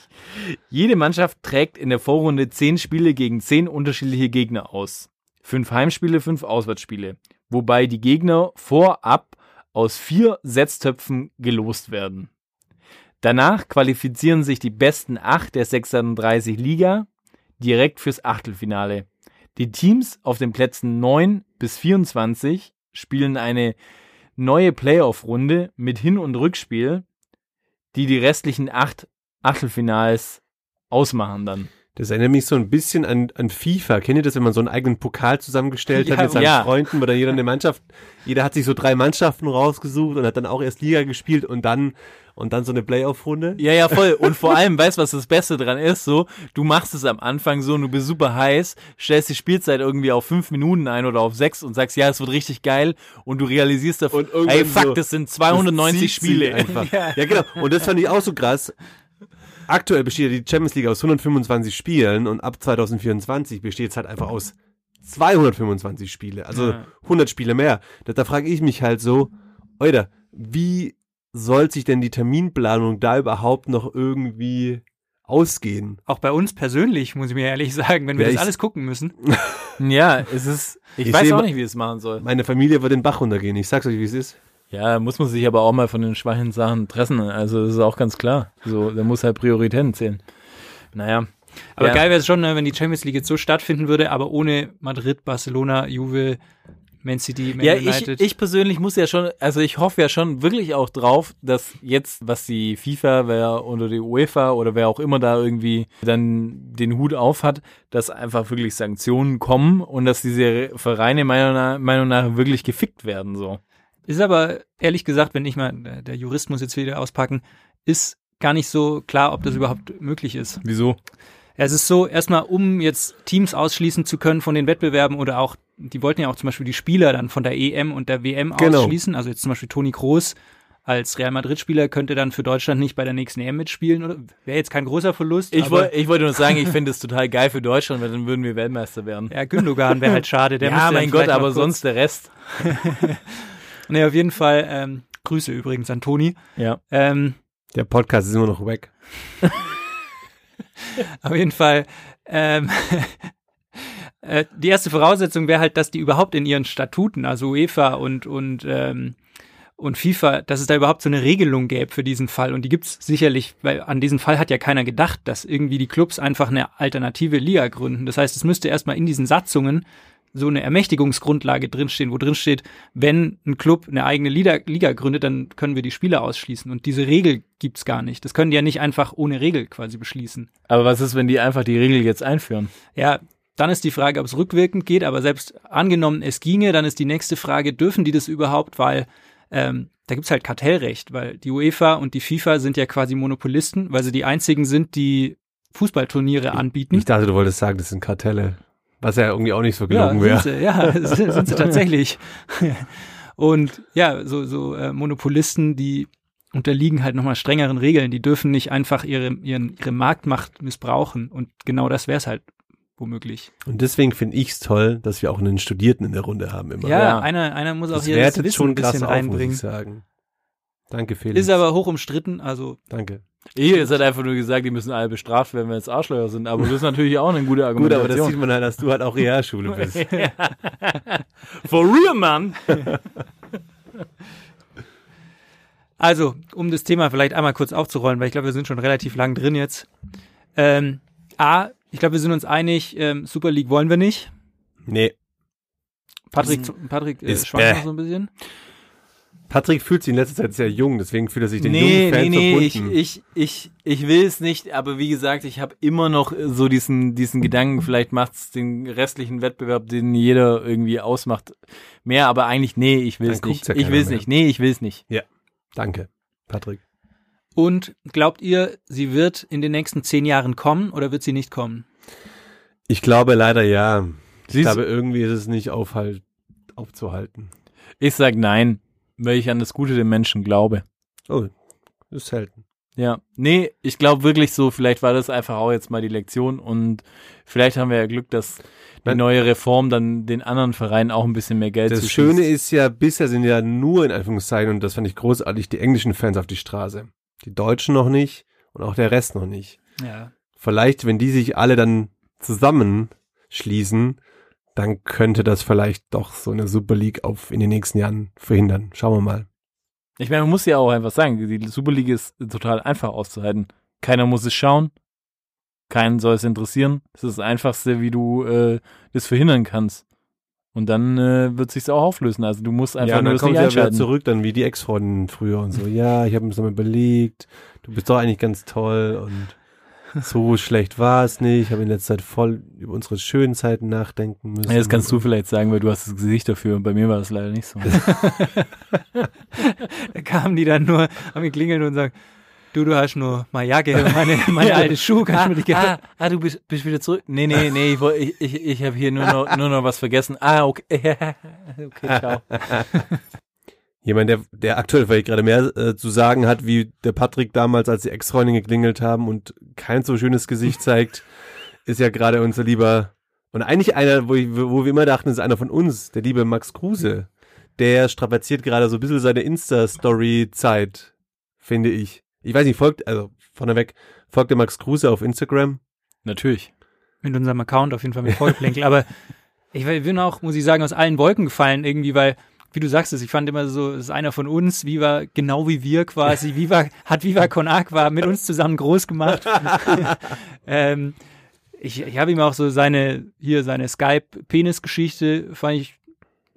Jede Mannschaft trägt in der Vorrunde zehn Spiele gegen zehn unterschiedliche Gegner aus. Fünf Heimspiele, fünf Auswärtsspiele. Wobei die Gegner vorab aus vier Setztöpfen gelost werden. Danach qualifizieren sich die besten acht der 36 Liga direkt fürs Achtelfinale. Die Teams auf den Plätzen 9 bis 24 spielen eine neue Playoff-Runde mit Hin- und Rückspiel, die die restlichen acht Achtelfinals ausmachen dann. Das erinnert mich so ein bisschen an, an FIFA. Kennt ihr das, wenn man so einen eigenen Pokal zusammengestellt hat Ja, mit seinen ja. Freunden, dann jeder eine Mannschaft, jeder hat sich so drei Mannschaften rausgesucht und hat dann auch erst Liga gespielt und dann und dann so eine Playoff-Runde? Ja, ja, voll. Und vor allem, weißt du, was das Beste dran ist? So, du machst es am Anfang so und du bist super heiß, stellst die Spielzeit irgendwie auf fünf Minuten ein oder auf sechs und sagst, ja, es wird richtig geil und du realisierst davon, ey, fuck, so, das sind Das 290 zieht sich Spiele. Einfach. Ja. genau. Und das fand ich auch so krass. Aktuell besteht ja die Champions League aus 125 Spielen und ab 2024 besteht es halt einfach aus 225 Spiele. Also Ja. 100 Spiele mehr. Da, da frage ich mich halt so, Alter, wie soll sich denn die Terminplanung da überhaupt noch irgendwie ausgehen? Auch bei uns persönlich, muss ich mir ehrlich sagen, wenn wir Ja, das alles gucken müssen. Ja, es ist, ich, Ich weiß auch nicht, wie es machen soll. Meine Familie wird den Bach runtergehen. Ich sag's euch, wie es ist. Ja, muss man sich aber auch mal von den schwachen Sachen tressen. Also, das ist auch ganz klar. So, da muss halt Prioritäten zählen. Naja. Aber Ja. geil wäre es schon, ne, wenn die Champions League jetzt so stattfinden würde, aber ohne Madrid, Barcelona, Juve, Man City, Man Ja, ich, United. ich persönlich muss ja schon, also ich hoffe ja schon wirklich auch drauf, dass jetzt, was die FIFA wer, oder die UEFA oder wer auch immer da irgendwie dann den Hut auf hat, dass einfach wirklich Sanktionen kommen und dass diese Vereine meiner Meinung nach wirklich gefickt werden, so. Ist aber ehrlich gesagt, wenn ich mal, der- der Jurist muss jetzt wieder auspacken, ist gar nicht so klar, ob das überhaupt möglich ist. Wieso? Ja, Es ist so, erstmal, um jetzt Teams ausschließen zu können von den Wettbewerben oder auch, die wollten ja auch zum Beispiel die Spieler dann von der EM und der WM Genau. ausschließen. Also jetzt zum Beispiel Toni Kroos als Real Madrid-Spieler könnte dann für Deutschland nicht bei der nächsten EM mitspielen. Oder wäre jetzt kein großer Verlust. Ich, aber woll, ich wollte nur sagen, ich finde es total geil für Deutschland, weil dann würden wir Weltmeister werden. ja, Gündogan wäre halt schade. Der ja, mein Gott, aber sonst der Rest. Nee, auf jeden Fall, ähm, Grüße übrigens an Toni. Ja. Ähm, Der Podcast ist immer noch weg. Auf jeden Fall. Ähm, äh, die erste Voraussetzung wäre halt, dass die überhaupt in ihren Statuten, also UEFA und und ähm, und FIFA, dass es da überhaupt so eine Regelung gäbe für diesen Fall. Und die gibt's sicherlich, weil an diesen Fall hat ja keiner gedacht, dass irgendwie die Clubs einfach eine alternative Liga gründen. Das heißt, es müsste erstmal in diesen Satzungen so eine Ermächtigungsgrundlage drinstehen, wo drin steht, wenn ein Club eine eigene Liga, Liga gründet, dann können wir die Spieler ausschließen. Und diese Regel gibt's gar nicht. Das können die ja nicht einfach ohne Regel quasi beschließen. Aber was ist, wenn die einfach die Regel jetzt einführen? Ja, dann ist die Frage, ob es rückwirkend geht, aber selbst angenommen, es ginge, dann ist die nächste Frage, dürfen die das überhaupt, weil ähm, da gibt's halt Kartellrecht, weil die UEFA und die FIFA sind ja quasi Monopolisten, weil sie die einzigen sind, die Fußballturniere anbieten. Ich dachte, du wolltest sagen, das sind Kartelle. Was ja irgendwie auch nicht so gelungen ja, wäre. sind sie, ja, sind sie tatsächlich. Und ja, so, so äh, Monopolisten, die unterliegen halt nochmal strengeren Regeln. Die dürfen nicht einfach ihre, ihren, ihre Marktmacht missbrauchen. Und genau das wäre es halt womöglich. Und deswegen finde ich es toll, dass wir auch einen Studierten in der Runde haben immer. Ja, Ja. Einer, einer muss auch das hier das Wissen schon ein bisschen krass auf, muss reinbringen. ich sagen. Danke, Felix. Ist aber hoch umstritten, also Danke. Ihr jetzt hat einfach nur gesagt, die müssen alle bestraft werden, wenn es Arschlöcher sind. Aber das ist natürlich auch eine gute Gut, Argumentation. aber das sieht man halt, dass du halt auch Realschule bist. For real, man! Also, um das Thema vielleicht einmal kurz aufzurollen, weil ich glaube, wir sind schon relativ lang drin jetzt. Ähm, A, ich glaube, wir sind uns einig, ähm, Super League wollen wir nicht. Nee. Patrick, Patrick äh, schwankt noch so ein bisschen. Patrick fühlt sich in letzter Zeit sehr jung, deswegen fühlt er sich den Nee, jungen Fan nee, nee, ich, verbunden. ich, ich, ich will es nicht, aber wie gesagt, ich habe immer noch so diesen, diesen Gedanken, vielleicht macht's den restlichen Wettbewerb, den jeder irgendwie ausmacht, mehr, aber eigentlich, nee, ich will es nicht. ja ich will es nicht. Nee, ich will es nicht. Danke, Patrick. Und glaubt ihr, sie wird in den nächsten zehn Jahren kommen oder wird sie nicht kommen? Ich glaube leider ja. Ich Siehst- glaube, irgendwie ist es nicht aufhalt, aufzuhalten. Ich sag nein, weil ich an das Gute der Menschen glaube. Oh, ist selten. Ja, nee, ich glaube wirklich so, vielleicht war das einfach auch jetzt mal die Lektion und vielleicht haben wir ja Glück, dass die neue Reform dann den anderen Vereinen auch ein bisschen mehr Geld Das zuschießt. Schöne ist ja, bisher sind ja nur in Anführungszeichen, und das fand ich großartig, die englischen Fans auf die Straße. Die Deutschen noch nicht und auch der Rest noch nicht. Ja. Vielleicht, wenn die sich alle dann zusammenschließen, dann könnte das vielleicht doch so eine Super League auf in den nächsten Jahren verhindern. Schauen wir mal. Ich meine, man muss ja auch einfach sagen, die Superliga ist total einfach auszuhalten. Keiner muss es schauen, keinen soll es interessieren. Das ist das Einfachste, wie du äh, das verhindern kannst. Und dann äh, wird sich's auch auflösen. Also du musst einfach ja, nur dann das kommen nicht sie ja wieder einschalten. zurück, dann wie die Ex-Freundinnen früher und so. Ja, ich habe mir das mal überlegt. Du bist doch eigentlich ganz toll und so schlecht war es nicht. Ich habe in letzter Zeit voll über unsere schönen Zeiten nachdenken müssen. Ja, das kannst du vielleicht sagen, weil du hast das Gesicht dafür. Bei mir war das leider nicht so. Da kamen die dann nur, haben geklingelt und sagen, du, du hast nur meine Jacke, meine, meine alte Schuhe, kannst du mir die Jacke ah, ah, du bist, bist wieder zurück. Nee, nee, nee, ich, ich, ich, ich habe hier nur noch, nur noch was vergessen. Ah, okay. okay, ciao. Jemand, der, der aktuell vielleicht gerade mehr äh, zu sagen hat, wie der Patrick damals, als die Ex-Freundin geklingelt haben und kein so schönes Gesicht zeigt, ist ja gerade unser lieber, und eigentlich einer, wo, ich, wo wir immer dachten, ist einer von uns, der liebe Max Kruse. Der strapaziert gerade so ein bisschen seine Insta-Story-Zeit, finde ich. Ich weiß nicht, folgt, also vorneweg, folgt der Max Kruse auf Instagram? Natürlich. mit unserem Account auf jeden Fall mit Vollplänkel. Aber ich bin auch, muss ich sagen, aus allen Wolken gefallen irgendwie, weil, wie du sagst es, ich fand immer so, es ist einer von uns, Viva, genau wie wir quasi, Viva, hat Viva Con Aqua mit uns zusammen groß gemacht. ähm, ich, ich habe ihm auch so seine, hier seine Skype-Penis-Geschichte, fand ich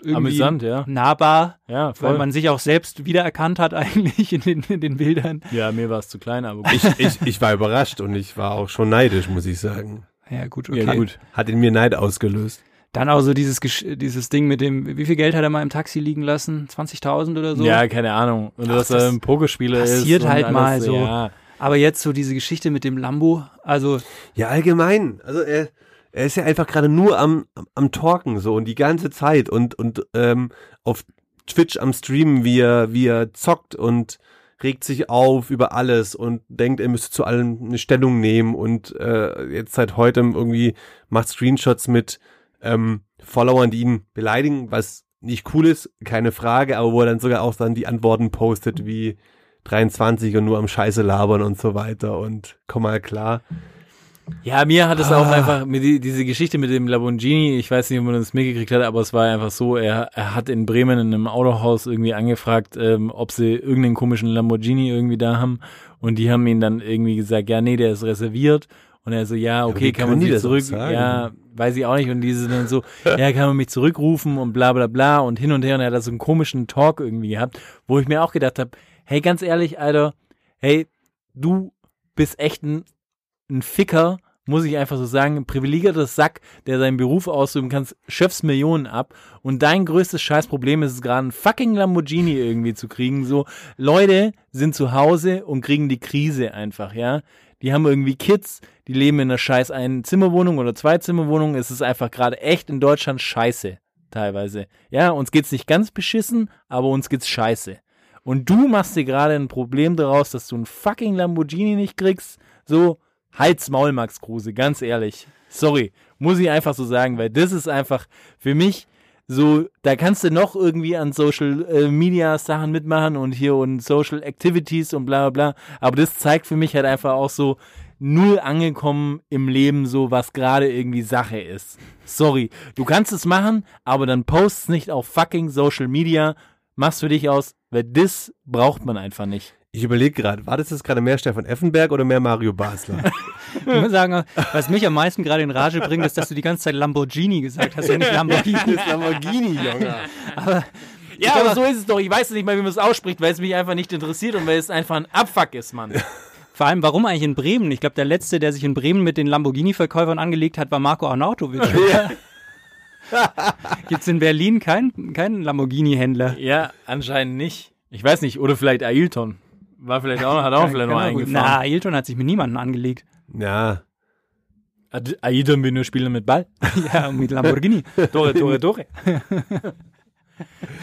irgendwie Amüsant, ja. nahbar, Ja, weil voll. man sich auch selbst wiedererkannt hat eigentlich in den, in den Bildern. ja, mir war es zu klein, aber gut. Ich, ich, ich war überrascht und ich war auch schon neidisch, muss ich sagen. Ja, gut, okay. Ja, gut. Hat in mir Neid ausgelöst. Dann auch so dieses, dieses Ding mit dem, wie viel Geld hat er mal im Taxi liegen lassen? 20.000 oder so? Ja, keine Ahnung. Und Ach, dass das er ein Pokerspieler ist. passiert halt alles, mal so. Ja. Aber jetzt so diese Geschichte mit dem Lambo, also Ja, allgemein. Also er, er ist ja einfach gerade nur am, am, am Talken so und die ganze Zeit und, und ähm, auf Twitch am Streamen, wie er, wie er zockt und regt sich auf über alles und denkt, er müsste zu allem eine Stellung nehmen und äh, jetzt seit heute irgendwie macht Screenshots mit ähm, Followern, die ihn beleidigen, was nicht cool ist, keine Frage, aber wo er dann sogar auch dann die Antworten postet wie 23 und nur am Scheiße labern und so weiter und komm mal klar. Ja, mir hat es auch Ah. einfach, mir die, diese Geschichte mit dem Lamborghini, ich weiß nicht, ob man das mitgekriegt hat, aber es war einfach so, er, er hat in Bremen in einem Autohaus irgendwie angefragt, ähm, ob sie irgendeinen komischen Lamborghini irgendwie da haben und die haben ihn dann irgendwie gesagt, ja, nee, der ist reserviert und er so, ja, okay, kann man auch zurück, ja, weiß ich auch nicht und diese dann so, ja, kann man mich zurückrufen und bla bla bla und hin und her und er hat da so einen komischen Talk irgendwie gehabt, wo ich mir auch gedacht habe, hey, ganz ehrlich, Alter, hey, du bist echt ein, ein Ficker, Muss ich einfach so sagen, ein privilegierter Sack, der seinen Beruf ausüben kann, schöpfst Millionen ab. Und dein größtes Scheißproblem ist es gerade, einen fucking Lamborghini irgendwie zu kriegen. So, Leute sind zu Hause und kriegen die Krise einfach, ja. Die haben irgendwie Kids, die leben in einer scheiß Ein-Zimmerwohnung oder Zwei-Zimmerwohnung. Es ist einfach gerade echt in Deutschland scheiße, teilweise. Ja, uns geht's nicht ganz beschissen, aber uns geht's scheiße. Und du machst dir gerade ein Problem daraus, dass du einen fucking Lamborghini nicht kriegst. So, halt's Maul, Max Kruse, ganz ehrlich. Sorry, muss ich einfach so sagen, weil das ist einfach für mich so, da kannst du noch irgendwie an Social äh, Media Sachen mitmachen und hier und Social Activities und bla bla bla. Aber das zeigt für mich halt einfach auch so, null angekommen im Leben, so was gerade irgendwie Sache ist. Sorry, du kannst es machen, aber dann post's nicht auf fucking Social Media, mach's für dich aus, weil das braucht man einfach nicht. Ich überlege gerade, war das jetzt gerade mehr Stefan Effenberg oder mehr Mario Basler? Ich muss sagen, was mich am meisten gerade in Rage bringt, ist, dass du die ganze Zeit Lamborghini gesagt hast und nicht Lamborghini. das Lamborghini, Junge. Ja, aber so ist es doch. Ich weiß nicht mal, wie man es ausspricht, weil es mich einfach nicht interessiert und weil es einfach ein Abfuck ist, Mann. Vor allem, warum eigentlich in Bremen? Ich glaube, der letzte, der sich in Bremen mit den Lamborghini-Verkäufern angelegt hat, war Marco Arnautovic. Gibt's in Berlin keinen keinen Lamborghini-Händler? Ja, anscheinend nicht. Ich weiß nicht, oder vielleicht Ailton. War vielleicht auch, hat auch vielleicht noch Na, eingefahren. Ailton hat sich mit niemandem angelegt. Ja, Ailton will nur spielen mit Ball. Ja, mit Lamborghini. Tore, Tore, Tore.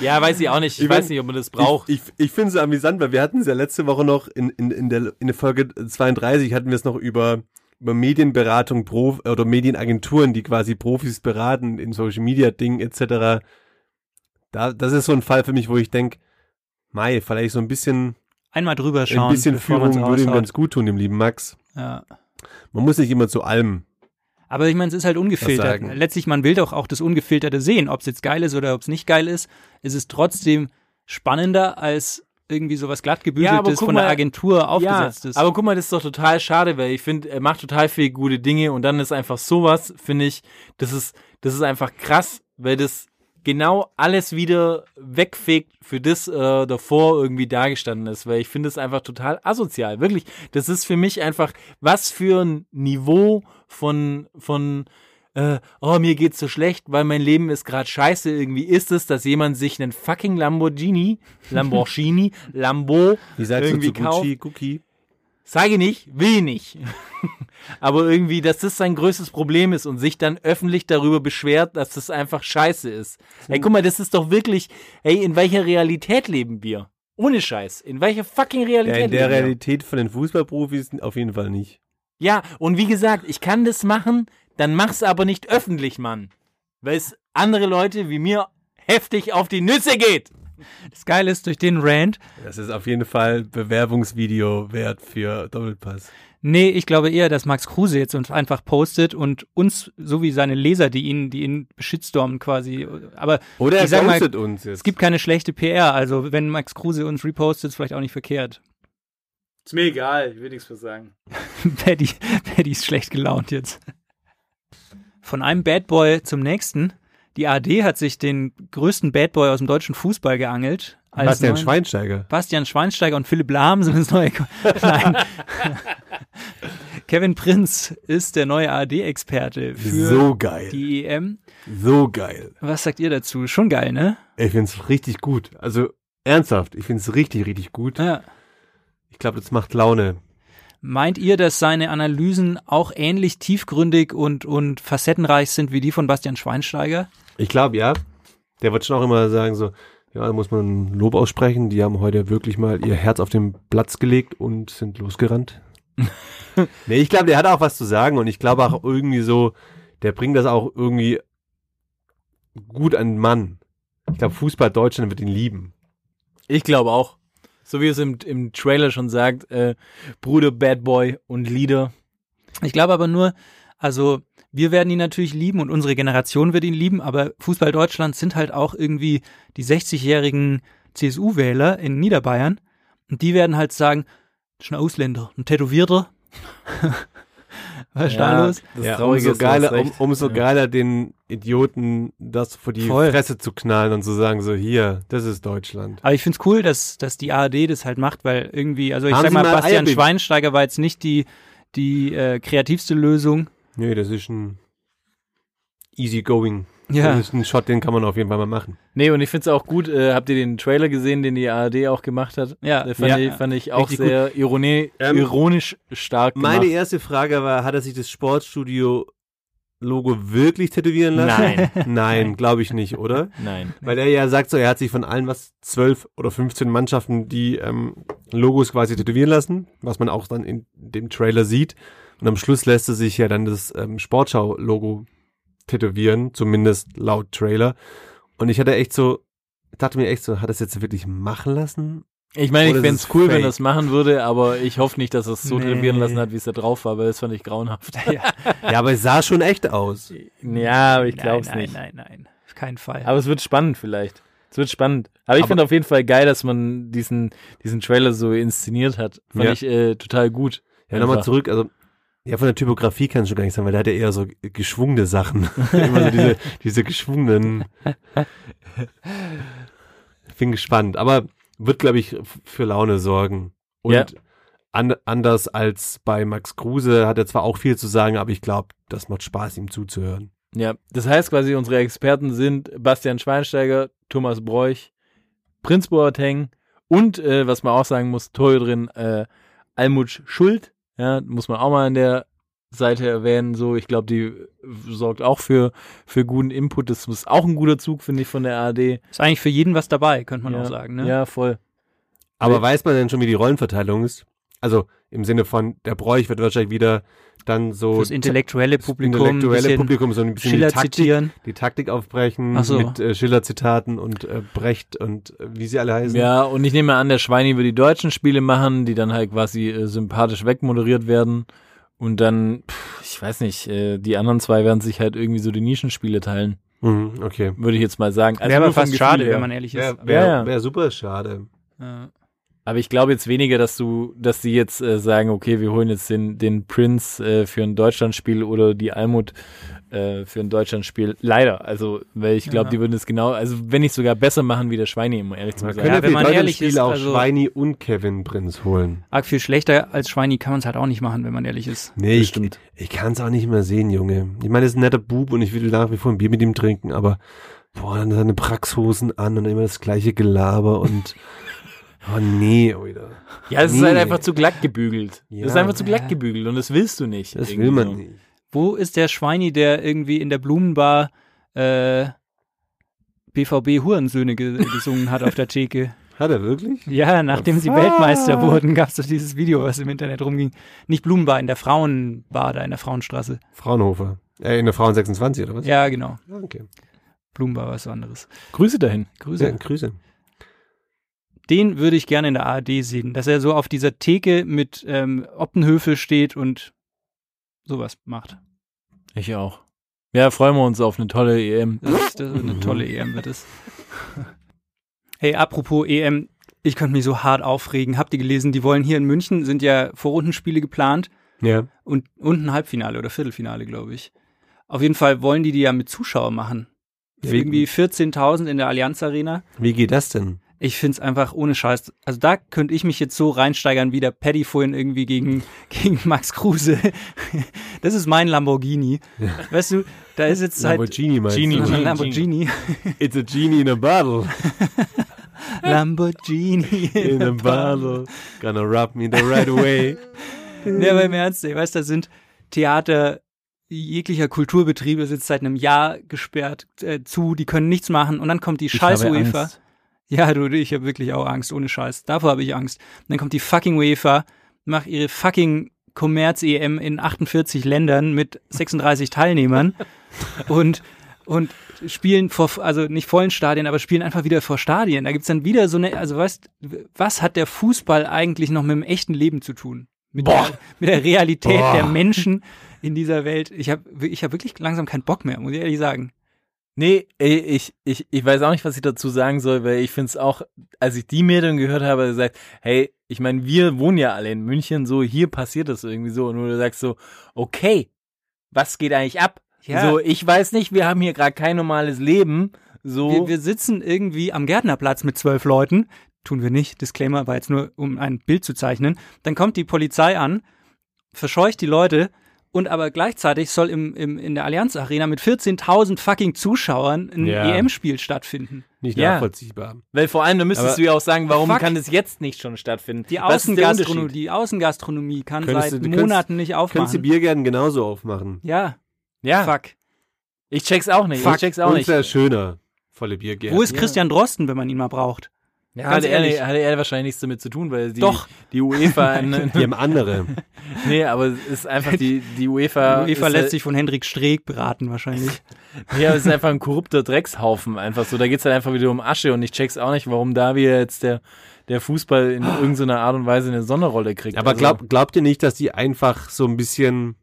ja, weiß ich auch nicht. Ich, Ich weiß nicht, ob man das braucht. Ich, ich, ich finde es amüsant, weil wir hatten es ja letzte Woche noch in, in, in, der, in der Folge 32 hatten wir es noch über, über Medienberatung Prof, oder Medienagenturen, die quasi Profis beraten in Social Media Dingen etc. Da, das ist so ein Fall für mich, wo ich denke, Mai, vielleicht so ein bisschen, Einmal drüber schauen. ein bisschen Führung würde ihm ganz gut tun, dem lieben Max. Ja. Man muss nicht immer zu allem. Aber ich meine, es ist halt ungefiltert. Letztlich, man will doch auch das Ungefilterte sehen. Ob es jetzt geil ist oder ob es nicht geil ist, ist es trotzdem spannender als irgendwie sowas Ja, glattgebügeltes guck von der Agentur aufgesetzt ja, ist. aber guck mal, das ist doch total schade, weil ich finde, er macht total viele gute Dinge und dann ist einfach sowas, finde ich, das ist, das ist einfach krass, weil das genau alles wieder wegfegt für das äh, davor irgendwie dagestanden ist, weil ich finde es einfach total asozial, wirklich. Das ist für mich einfach, was für ein Niveau von, von, äh, oh, mir geht's so schlecht, weil mein Leben ist gerade scheiße. Irgendwie ist es, dass jemand sich einen fucking Lamborghini, Lamborghini, Lambo Wie sagst du irgendwie zu kauft. Gucci, Cookie? Sage nicht, will nicht. Aber irgendwie, dass das sein größtes Problem ist und sich dann öffentlich darüber beschwert, dass das einfach scheiße ist. Ey, guck mal, das ist doch wirklich, ey, in welcher Realität leben wir? Ohne Scheiß. In welcher fucking Ja, Realität in der leben wir? Realität von den Fußballprofis auf jeden Fall nicht. Ja, und wie gesagt, ich kann das machen, dann mach's aber nicht öffentlich, Mann. Weil es andere Leute wie mir heftig auf die Nüsse geht. das Geile ist, durch den Rant, Das ist auf jeden Fall Bewerbungsvideo wert für Doppelpass. nee, ich glaube eher, dass Max Kruse jetzt uns einfach postet und uns, so wie seine Leser, die ihn, die ihn shitstormen quasi, aber Oder er ich sag mal, uns jetzt. es gibt keine schlechte PR, also wenn Max Kruse uns repostet, ist vielleicht auch nicht verkehrt. Ist mir egal, ich will nichts mehr sagen. Paddy, Paddy ist schlecht gelaunt jetzt. Von einem Bad Boy zum nächsten. Die AD hat sich den größten Bad Boy aus dem deutschen Fußball geangelt. Bastian Schweinsteiger. Bastian Schweinsteiger und Philipp Lahm sind das neue. Ko- Nein. Kevin Prinz ist der neue AD-Experte für So geil. die EM. So geil. Was sagt ihr dazu? Schon geil, ne? Ich find's richtig gut. Also ernsthaft, ich find's richtig, richtig gut. Ja. Ich glaube, das macht Laune. Meint ihr, dass seine Analysen auch ähnlich tiefgründig und, und facettenreich sind wie die von Bastian Schweinsteiger? Ich glaube, ja. Der wird schon auch immer sagen so, ja, da muss man Lob aussprechen. Die haben heute wirklich mal ihr Herz auf den Platz gelegt und sind losgerannt. nee, ich glaube, der hat auch was zu sagen und ich glaube auch irgendwie so, der bringt das auch irgendwie gut an den Mann. Ich glaube, Fußball Deutschland wird ihn lieben. Ich glaube auch. So wie es im, im Trailer schon sagt, äh, Bruder, Bad Boy und Leader. Ich glaube aber nur, also wir werden ihn natürlich lieben und unsere Generation wird ihn lieben, aber Fußball Deutschland sind halt auch irgendwie die 60-jährigen CSU-Wähler in Niederbayern und die werden halt sagen, das ist ein Ausländer, ein Tätowierter. Was ist da los? Das ja, Traurige umso geiler, um, umso Ja. geiler den Idioten das vor die Voll. Fresse zu knallen und zu sagen so, hier, das ist Deutschland. Aber ich find's cool, dass, dass die ARD das halt macht, weil irgendwie, also ich Haben sag mal, mal Bastian Eierbaby- Schweinsteiger war jetzt nicht die, die äh, kreativste Lösung. Nee, das ist ein easy going. Ja. Das ist ein Shot, den kann man auf jeden Fall mal machen. Nee, und ich finde es auch gut. Äh, habt ihr den Trailer gesehen, den die ARD auch gemacht hat? Ja. Der fand, Ja. ich, fand ich auch Richtig sehr ironi Ähm, ironisch stark gemacht. Meine erste Frage war, hat er sich das Sportstudio-Logo wirklich tätowieren lassen? Nein. Nein, glaube ich nicht, oder? Nein. Weil er ja sagt so, er hat sich von allen was zwölf oder 15 Mannschaften die ähm, Logos quasi tätowieren lassen, was man auch dann in dem Trailer sieht. Und am Schluss lässt er sich ja dann das ähm, Sportschau-Logo tätowieren, zumindest laut Trailer. Und ich hatte echt so, dachte mir echt so, hat er es jetzt wirklich machen lassen? Ich meine, ich fände es es cool, wenn fake? er es machen würde, aber ich hoffe nicht, dass er es so Nee. tätowieren lassen hat, wie es da drauf war, weil das fand ich grauenhaft. Ja, aber es sah schon echt aus. ja, aber ich nein, glaube es nein, nicht. nein, nein. Auf keinen Fall. Aber es wird spannend vielleicht. Es wird spannend. Aber ich finde auf jeden Fall geil, dass man diesen, diesen Trailer so inszeniert hat. Fand Ja. ich äh, total gut. Ja, nochmal zurück, also ja, von der Typografie kann ich schon gar nicht sagen, weil der hat ja eher so geschwungene Sachen. Immer so diese, diese geschwungenen. Bin gespannt, aber wird, glaube ich, für Laune sorgen. Und Ja. an, anders als bei Max Kruse hat er zwar auch viel zu sagen, aber ich glaube, das macht Spaß, ihm zuzuhören. Ja, das heißt quasi, unsere Experten sind Bastian Schweinsteiger, Thomas Broich, Prinz Boateng und, äh, was man auch sagen muss, Torhüterin äh, Almut Schuld. Ja, muss man auch mal an der Seite erwähnen. So, ich glaube, die sorgt auch für, für guten Input. Das ist auch ein guter Zug, finde ich, von der ARD. Ist eigentlich für jeden was dabei, könnte man ja. auch sagen. Ne? Ja, voll. Aber Nee. weiß man denn schon, wie die Rollenverteilung ist? Also im Sinne von, der Bräuch wird wahrscheinlich wieder dann so Fürs intellektuelle das Publikum, intellektuelle bisschen Publikum so ein bisschen die Schiller Taktik, zitieren. die Taktik aufbrechen Ach so. mit äh, Schiller-Zitaten und äh, Brecht und äh, wie sie alle heißen. Ja, und ich nehme an, der Schweini wird die deutschen Spiele machen, die dann halt quasi äh, sympathisch wegmoderiert werden. Und dann, pff, ich weiß nicht, äh, die anderen zwei werden sich halt irgendwie so die Nischenspiele teilen, Mhm, okay. würde ich jetzt mal sagen. Also Wäre aber fast Gefühl schade, her. wenn man ehrlich ist. Wäre wär, ja. wär super schade. Ja. Aber ich glaube jetzt weniger, dass du, dass die jetzt äh, sagen, okay, wir holen jetzt den, den Prince äh, für ein Deutschlandspiel oder die Almut äh, für ein Deutschlandspiel. Leider. Also, weil ich glaube, Ja. die würden es genau, also wenn nicht sogar besser machen wie der Schweini, um ehrlich zu Man sein. könnte wenn für man ehrlich ist, auch also- Schweini und Kevin Prinz holen. Arg viel schlechter als Schweini kann man es halt auch nicht machen, wenn man ehrlich ist. Nee, ich, Bestimmt. ich kann es auch nicht mehr sehen, Junge. Ich meine, er ist ein netter Bub und ich will nach wie vor ein Bier mit ihm trinken, aber boah, dann seine Praxhosen an und immer das gleiche Gelaber und oh nee, Oida. Ja, es ist Nee. halt einfach zu glatt gebügelt. Ja. Das ist einfach zu glatt gebügelt und das willst du nicht. Das will man so. nicht. Wo ist der Schweini, der irgendwie in der Blumenbar äh, BVB Hurensöhne ge gesungen hat auf der Theke? Hat er wirklich? Ja, nachdem sie. Weltmeister wurden, gab es doch dieses Video, was im Internet rumging. Nicht Blumenbar, in der Frauenbar da in der Frauenstraße. Fraunhofer. Äh, in der Frauen 26 oder was? Ja, genau. Okay. Blumenbar war was anderes. Grüße dahin. Grüße. Ja, Grüße. Den würde ich gerne in der ARD sehen, dass er so auf dieser Theke mit ähm, Optenhöfe steht und sowas macht. Ich auch. Ja, freuen wir uns auf eine tolle EM. Das ist, das ist eine tolle EM wird es. Hey, apropos EM, ich könnte mich so hart aufregen. Habt ihr gelesen, die wollen hier in München, sind ja Vorrundenspiele geplant Ja. und, und ein Halbfinale oder Viertelfinale, glaube ich. Auf jeden Fall wollen die die ja mit Zuschauern machen. Wie- irgendwie 14.000 in der Allianz Arena. Wie geht das denn? Ich find's einfach ohne Scheiß. Also da könnte ich mich jetzt so reinsteigern, wie der Paddy vorhin irgendwie gegen, gegen Max Kruse. Das ist mein Lamborghini. Weißt du, da ist jetzt halt Lamborghini meinst Genie, du? Genie. Lamborghini. It's a genie in a bottle. Lamborghini In a bottle. Gonna rub me the right way. Nee, aber im Ernst, ey, weißt du, da sind Theater, jeglicher Kulturbetrieb ist jetzt seit einem Jahr gesperrt äh, zu, die können nichts machen und dann kommt die scheiß habe UEFA. Angst. Ja, du, ich habe wirklich auch Angst, ohne Scheiß. Davor habe ich Angst. Und dann kommt die fucking UEFA, macht ihre fucking Kommerz-EM in 48 Ländern mit 36 Teilnehmern und und spielen vor, also nicht vollen Stadien, aber spielen einfach wieder vor Stadien. Da gibt's dann wieder so eine, also weißt, was hat der Fußball eigentlich noch mit dem echten Leben zu tun? Mit, Boah. der, mit der Realität Boah. der Menschen in dieser Welt. Ich habe ich hab wirklich langsam keinen Bock mehr, muss ich ehrlich sagen. Nee, ich, ich, ich weiß auch nicht, was ich dazu sagen soll, weil ich finde es auch, als ich die Meldung gehört habe, gesagt, hey, ich meine, wir wohnen ja alle in München, so hier passiert das irgendwie so und du sagst so, okay, was geht eigentlich ab? Ja. So, ich weiß nicht, wir haben hier gerade kein normales Leben, so. Wir, wir sitzen irgendwie am Gärtnerplatz mit zwölf Leuten. Tun wir nicht. Disclaimer war jetzt nur, um ein Bild zu zeichnen. Dann kommt die Polizei an verscheucht die Leute und aber gleichzeitig soll im, im, in der Allianz Arena mit 14.000 fucking Zuschauern ein Ja. EM-Spiel stattfinden. Nicht Ja. nachvollziehbar. Weil vor allem, da müsstest Aber- du ja auch sagen, warum Fuck. kann das jetzt nicht schon stattfinden? Die Unterschied? die Außengastronomie kann Könntest seit du- du könntest- Monaten nicht Kannst die aufmachen. Biergärten genauso aufmachen. Ja, Ja, fuck. ich check's auch nicht. Fuck. Ich check's auch Und nicht. sehr schöner. Volle Biergärten. Wo ist Christian Drosten, wenn man ihn mal braucht? Ja, hatte, er, hatte er wahrscheinlich nichts damit zu tun, weil die, Doch. die UEFA, ne, Die haben andere. nee, aber es ist einfach die, die UEFA, Die UEFA lässt halt- sich von Hendrik Streeck beraten wahrscheinlich. Ja, es ist einfach ein korrupter Dreckshaufen, einfach so. Da geht's halt einfach wieder um Asche und ich check's auch nicht, warum da wieder jetzt der, der Fußball in irgendeiner Art und Weise eine Sonderrolle kriegt. Aber Also, glaub, glaubt ihr nicht, dass die einfach so ein bisschen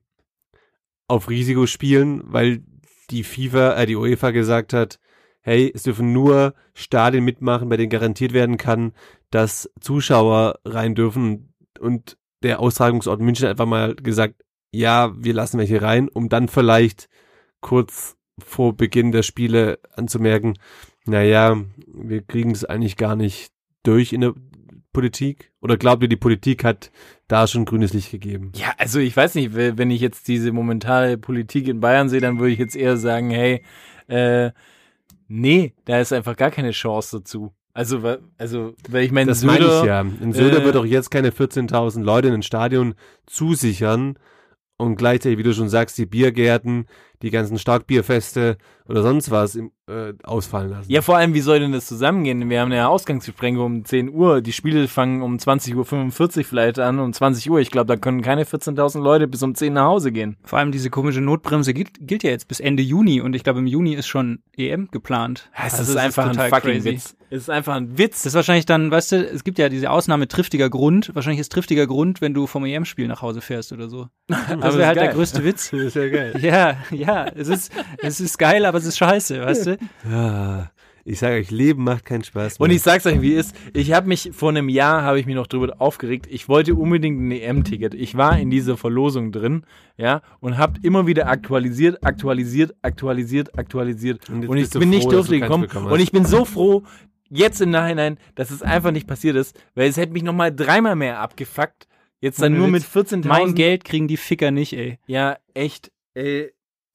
auf Risiko spielen, weil die FIFA, äh, die UEFA gesagt hat, hey, es dürfen nur Stadien mitmachen, bei denen garantiert werden kann, dass Zuschauer rein dürfen und der Austragungsort München einfach mal gesagt, ja, wir lassen welche rein, um dann vielleicht kurz vor Beginn der Spiele anzumerken, naja, wir kriegen es eigentlich gar nicht durch in der Politik? Oder glaubt ihr, die Politik hat da schon grünes Licht gegeben? Ja, also ich weiß nicht, we- wenn ich jetzt diese momentane Politik in Bayern sehe, dann würde ich jetzt eher sagen, hey, äh, nee, da ist einfach gar keine Chance dazu. Also, also, weil ich meine, Das meine Söder, ich ja. In Söder äh, wird doch jetzt keine 14.000 Leute in ein Stadion zusichern und gleichzeitig, wie du schon sagst, die Biergärten, die ganzen Starkbierfeste oder sonst was im, äh, ausfallen lassen. Ja, vor allem, wie soll denn das zusammengehen? Wir haben eine Ausgangsbesprechung um 10 Uhr. Die Spiele fangen um 20.45 Uhr vielleicht an, um 20 Uhr. Ich glaube, da können keine 14.000 Leute bis um 10 nach Hause gehen. Vor allem diese komische Notbremse gilt, gilt ja jetzt bis Ende Juni und ich glaube im Juni ist schon EM geplant. Es Also ist einfach ein total fucking crazy. Witz. Es ist einfach ein Witz. Das ist wahrscheinlich dann, weißt du, es gibt ja diese Ausnahme triftiger Grund. Wahrscheinlich ist triftiger Grund, wenn du vom EM-Spiel nach Hause fährst oder so. Das ist wäre halt der geil. größte Witz. Das ist ja geil. Ja, ja, es ist, es ist geil, aber es ist scheiße, weißt du? Ja, ich sage euch, Leben macht keinen Spaß mehr. Und ich sag's euch, wie es ist. Ich habe mich vor einem Jahr habe ich mich noch drüber aufgeregt. Ich wollte unbedingt ein EM-Ticket. Ich war in dieser Verlosung drin, ja, und habe immer wieder aktualisiert, aktualisiert, aktualisiert, aktualisiert. Und Und, ich bin nicht froh, du durchgekommen. Und ich bin so froh jetzt im Nachhinein, dass es einfach nicht passiert ist, weil es hätte mich noch mal dreimal mehr abgefuckt. Jetzt dann nur mit Witz. 14.000. Mein Geld kriegen die Ficker nicht, ey. Ja, echt. Äh,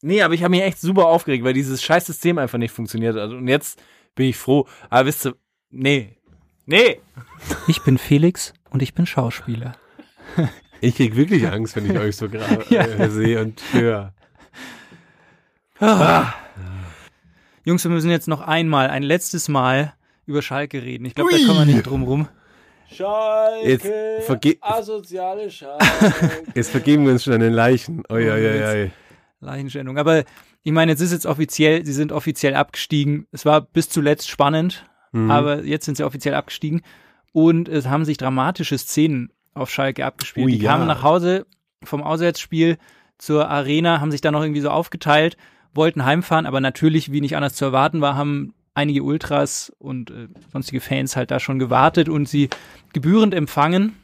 nee, aber ich habe mich echt super aufgeregt, weil dieses scheiß System einfach nicht funktioniert hat. Und jetzt bin ich froh. Aber wisst ihr, nee. Nee. Ich bin Felix und ich bin Schauspieler. Ich krieg wirklich Angst, wenn ich euch so gerade Ja. äh, sehe und höre. Jungs, wir müssen jetzt noch einmal, ein letztes Mal über Schalke reden. Ich glaube, da kommen wir nicht drum rum. Schalke, Jetzt asoziale Schalke. Jetzt vergeben wir uns schon an den Leichen. Oi, oi, oi, oi. Leichenstellung. Aber ich meine, jetzt ist jetzt offiziell, sie sind offiziell abgestiegen. Es war bis zuletzt spannend, Mhm. aber jetzt sind sie offiziell abgestiegen. Und es haben sich dramatische Szenen auf Schalke abgespielt. Ui, die kamen ja. nach Hause vom Auswärtsspiel zur Arena, haben sich dann noch irgendwie so aufgeteilt, wollten heimfahren, aber natürlich, wie nicht anders zu erwarten war, haben einige Ultras und äh, sonstige Fans halt da schon gewartet und sie gebührend empfangen,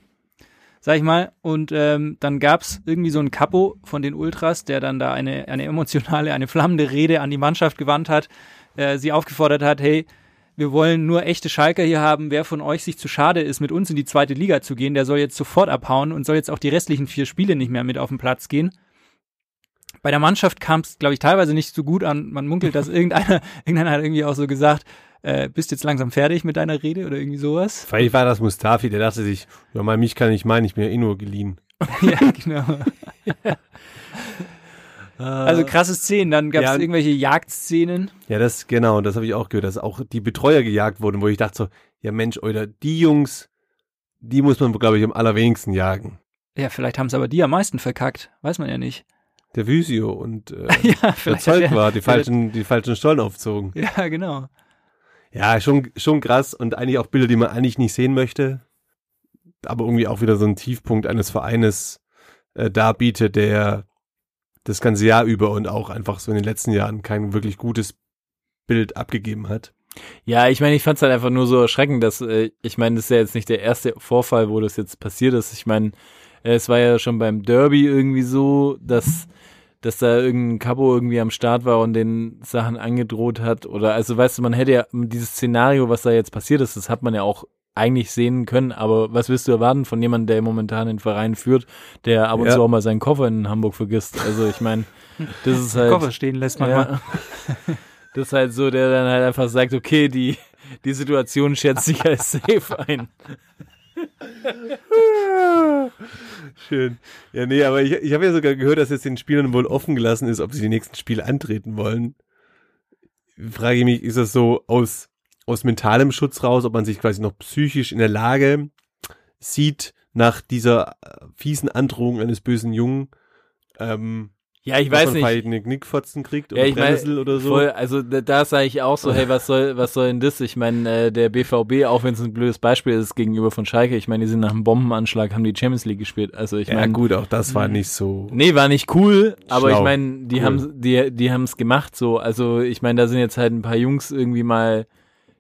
sag ich mal. Und ähm, dann gab's irgendwie so einen Kapo von den Ultras, der dann da eine, eine emotionale, eine flammende Rede an die Mannschaft gewandt hat, äh, sie aufgefordert hat, hey, wir wollen nur echte Schalker hier haben. Wer von euch sich zu schade ist, mit uns in die zweite Liga zu gehen, der soll jetzt sofort abhauen und soll jetzt auch die restlichen vier Spiele nicht mehr mit auf den Platz gehen. Bei der Mannschaft kam es, glaube ich, teilweise nicht so gut an. Man munkelt, dass irgendeiner, irgendeiner hat irgendwie auch so gesagt, äh, bist jetzt langsam fertig mit deiner Rede oder irgendwie sowas. Vielleicht war das Mustafi, der dachte sich, ja, mal mich kann ich meinen, ich bin ja eh nur geliehen. ja, genau. Also krasse Szenen. Dann gab es Ja. irgendwelche Jagdszenen. Ja, das, genau, das habe ich auch gehört, dass auch die Betreuer gejagt wurden, wo ich dachte so, ja Mensch, oder die Jungs, die muss man, glaube ich, am allerwenigsten jagen. Ja, vielleicht haben es aber die am meisten verkackt. Weiß man ja nicht. Der Physio und äh, ja, der. Zeug war, die falschen, die falschen Stollen aufzogen. Ja, genau. Ja, schon, schon krass und eigentlich auch Bilder, die man eigentlich nicht sehen möchte, aber irgendwie auch wieder so ein Tiefpunkt eines Vereines äh, darbietet, der das ganze Jahr über und auch einfach so in den letzten Jahren kein wirklich gutes Bild abgegeben hat. Ja, ich meine, ich fand es halt einfach nur so erschreckend, dass, äh, ich meine, das ist ja jetzt nicht der erste Vorfall, wo das jetzt passiert ist. Ich meine, äh, es war ja schon beim Derby irgendwie so, dass, dass da irgendein Capo irgendwie am Start war und den Sachen angedroht hat. Oder also weißt du, man hätte ja dieses Szenario, was da jetzt passiert ist, das hat man ja auch eigentlich sehen können, aber was willst du erwarten von jemandem, der momentan den Verein führt, der ab und Ja. zu auch mal seinen Koffer in Hamburg vergisst? Also ich meine, das ist halt. Koffer stehen lässt man mal. ja, das ist halt so, der dann halt einfach sagt, okay, die, die Situation schätzt sich als safe ein. Schön. Ja, nee, aber ich, ich habe ja sogar gehört, dass jetzt den Spielern wohl offen gelassen ist, ob sie die nächsten Spiele antreten wollen. Frage ich mich, ist das so aus, aus mentalem Schutz raus, ob man sich quasi noch psychisch in der Lage sieht, nach dieser äh, fiesen Androhung eines bösen Jungen, ähm, Ja, ich weiß nicht. eine Knickfotzen kriegt oder Ja, ich mein, oder so. Voll, also da, sage ich auch so, hey, was soll, was soll denn das? Ich meine, äh, der BVB, auch wenn es ein blödes Beispiel ist gegenüber von Schalke, ich meine, die sind nach einem Bombenanschlag, haben die Champions League gespielt. Also ich ja, meine, gut, auch das war nicht so. nee, war nicht cool, aber Schlau. ich meine, die Cool. haben die, die haben es gemacht so. Also ich meine, da sind jetzt halt ein paar Jungs irgendwie mal,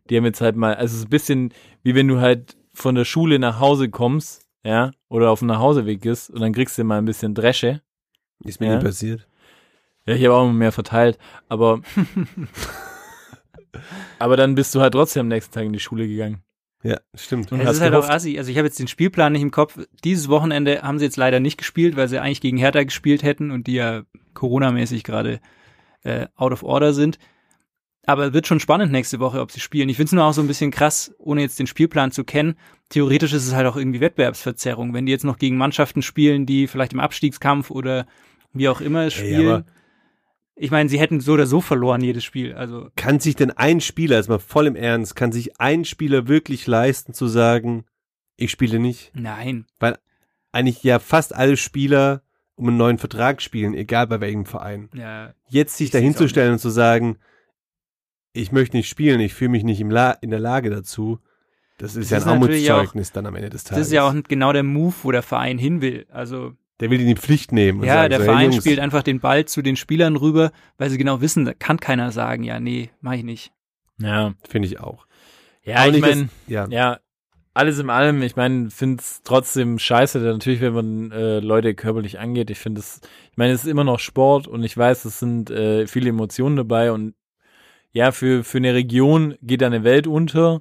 die haben jetzt halt mal, also es ist ein bisschen wie wenn du halt von der Schule nach Hause kommst, ja, oder auf dem Nachhauseweg bist und dann kriegst du mal ein bisschen Dresche. Ist mir Ja. nie passiert. Ja, ich habe auch immer mehr verteilt, aber aber dann bist du halt trotzdem am nächsten Tag in die Schule gegangen. Ja, stimmt. Und Es ist halt auch assi. Also ich habe jetzt den Spielplan nicht im Kopf. Dieses Wochenende haben sie jetzt leider nicht gespielt, weil sie eigentlich gegen Hertha gespielt hätten und die ja Corona-mäßig gerade äh, out of order sind. Aber es wird schon spannend nächste Woche, ob sie spielen. Ich finde es nur auch so ein bisschen krass, ohne jetzt den Spielplan zu kennen. Theoretisch ist es halt auch irgendwie Wettbewerbsverzerrung. Wenn die jetzt noch gegen Mannschaften spielen, die vielleicht im Abstiegskampf oder wie auch immer Ey, spielen. aber- ich meine, sie hätten so oder so verloren jedes Spiel. Also kann sich denn ein Spieler, jetzt mal voll im Ernst, kann sich ein Spieler wirklich leisten zu sagen, ich spiele nicht? nein. Eigentlich ja fast alle Spieler um einen neuen Vertrag spielen, egal bei welchem Verein. Ja, Jetzt sich dahinzustellen und zu sagen, ich möchte nicht spielen, ich fühle mich nicht im La in der Lage dazu, das ist Das ja ist ein natürlich Armutszeugnis dann am Ende des Tages. das ist ja auch genau der Move, wo der Verein hin will. Also der will die in die Pflicht nehmen. Und Ja, sagen der so, hey, Verein Jungs, spielt einfach den Ball zu den Spielern rüber, weil sie genau wissen, da kann keiner sagen, ja, nee, mach ich nicht. Ja, Finde ich auch. ja, Auch ich meine, ja. ja, alles in allem, ich meine, finde es trotzdem scheiße, natürlich, wenn man äh, Leute körperlich angeht. Ich finde es, ich meine, es ist immer noch Sport und ich weiß, es sind äh, viele Emotionen dabei und ja, für, für eine Region geht da eine Welt unter,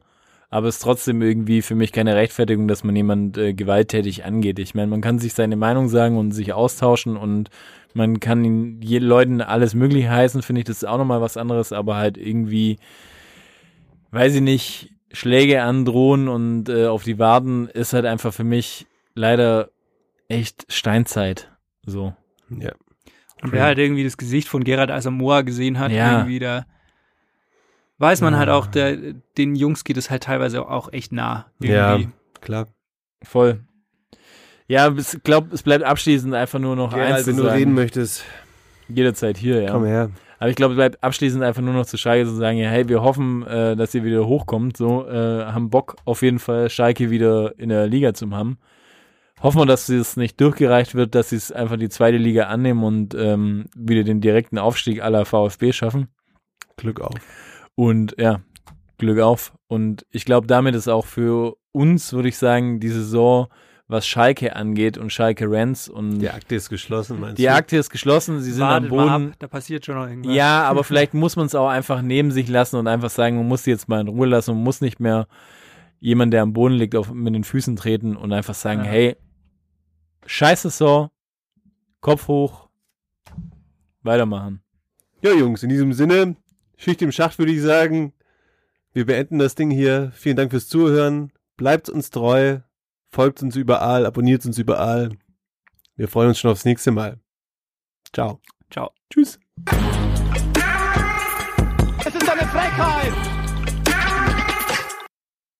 aber es ist trotzdem irgendwie für mich keine Rechtfertigung, dass man jemand äh, gewalttätig angeht. Ich meine, man kann sich seine Meinung sagen und sich austauschen und man kann ihn je Leuten alles mögliche heißen, finde ich, das ist auch nochmal was anderes, aber halt irgendwie, weiß ich nicht, Schläge androhen und äh, auf die Waden ist halt einfach für mich leider echt Steinzeit. So. ja. Und wer halt irgendwie das Gesicht von Gerard Asamoah gesehen hat, Ja. irgendwie da weiß man halt auch, der, den Jungs geht es halt teilweise auch echt nah. Ja, Irgendwie. klar. Voll. Ja, ich glaube, es bleibt abschließend einfach nur noch Gerald, eins zu wenn du sagen. reden möchtest, Jederzeit hier, ja. komm her. Aber ich glaube, es bleibt abschließend einfach nur noch zu Schalke zu sagen, ja, hey, wir hoffen, äh, dass ihr wieder hochkommt, so, äh, haben Bock auf jeden Fall Schalke wieder in der Liga zu haben. Hoffen wir, dass es nicht durchgereicht wird, dass sie es einfach die zweite Liga annehmen und ähm, wieder den direkten Aufstieg aller VfB schaffen. Glück auf. Und ja, Glück auf. Und ich glaube, damit ist auch für uns, würde ich sagen, die Saison, was Schalke angeht und Schalke Rents und Die Akte ist geschlossen, meinst die du? Akte ist geschlossen, sie sind Wartet am mal Boden. ab, da passiert schon noch irgendwas. Ja, aber vielleicht muss man es auch einfach neben sich lassen und einfach sagen, man muss sie jetzt mal in Ruhe lassen und muss nicht mehr jemand, der am Boden liegt, auf, mit den Füßen treten und einfach sagen, Ja. hey, scheiß Saison, Kopf hoch, weitermachen. Ja, Jungs, in diesem Sinne, Schicht im Schacht würde ich sagen, wir beenden das Ding hier. Vielen Dank fürs Zuhören. Bleibt uns treu, folgt uns überall, abonniert uns überall. Wir freuen uns schon aufs nächste Mal. Ciao. Ciao. Tschüss. Es ist eine Frechheit!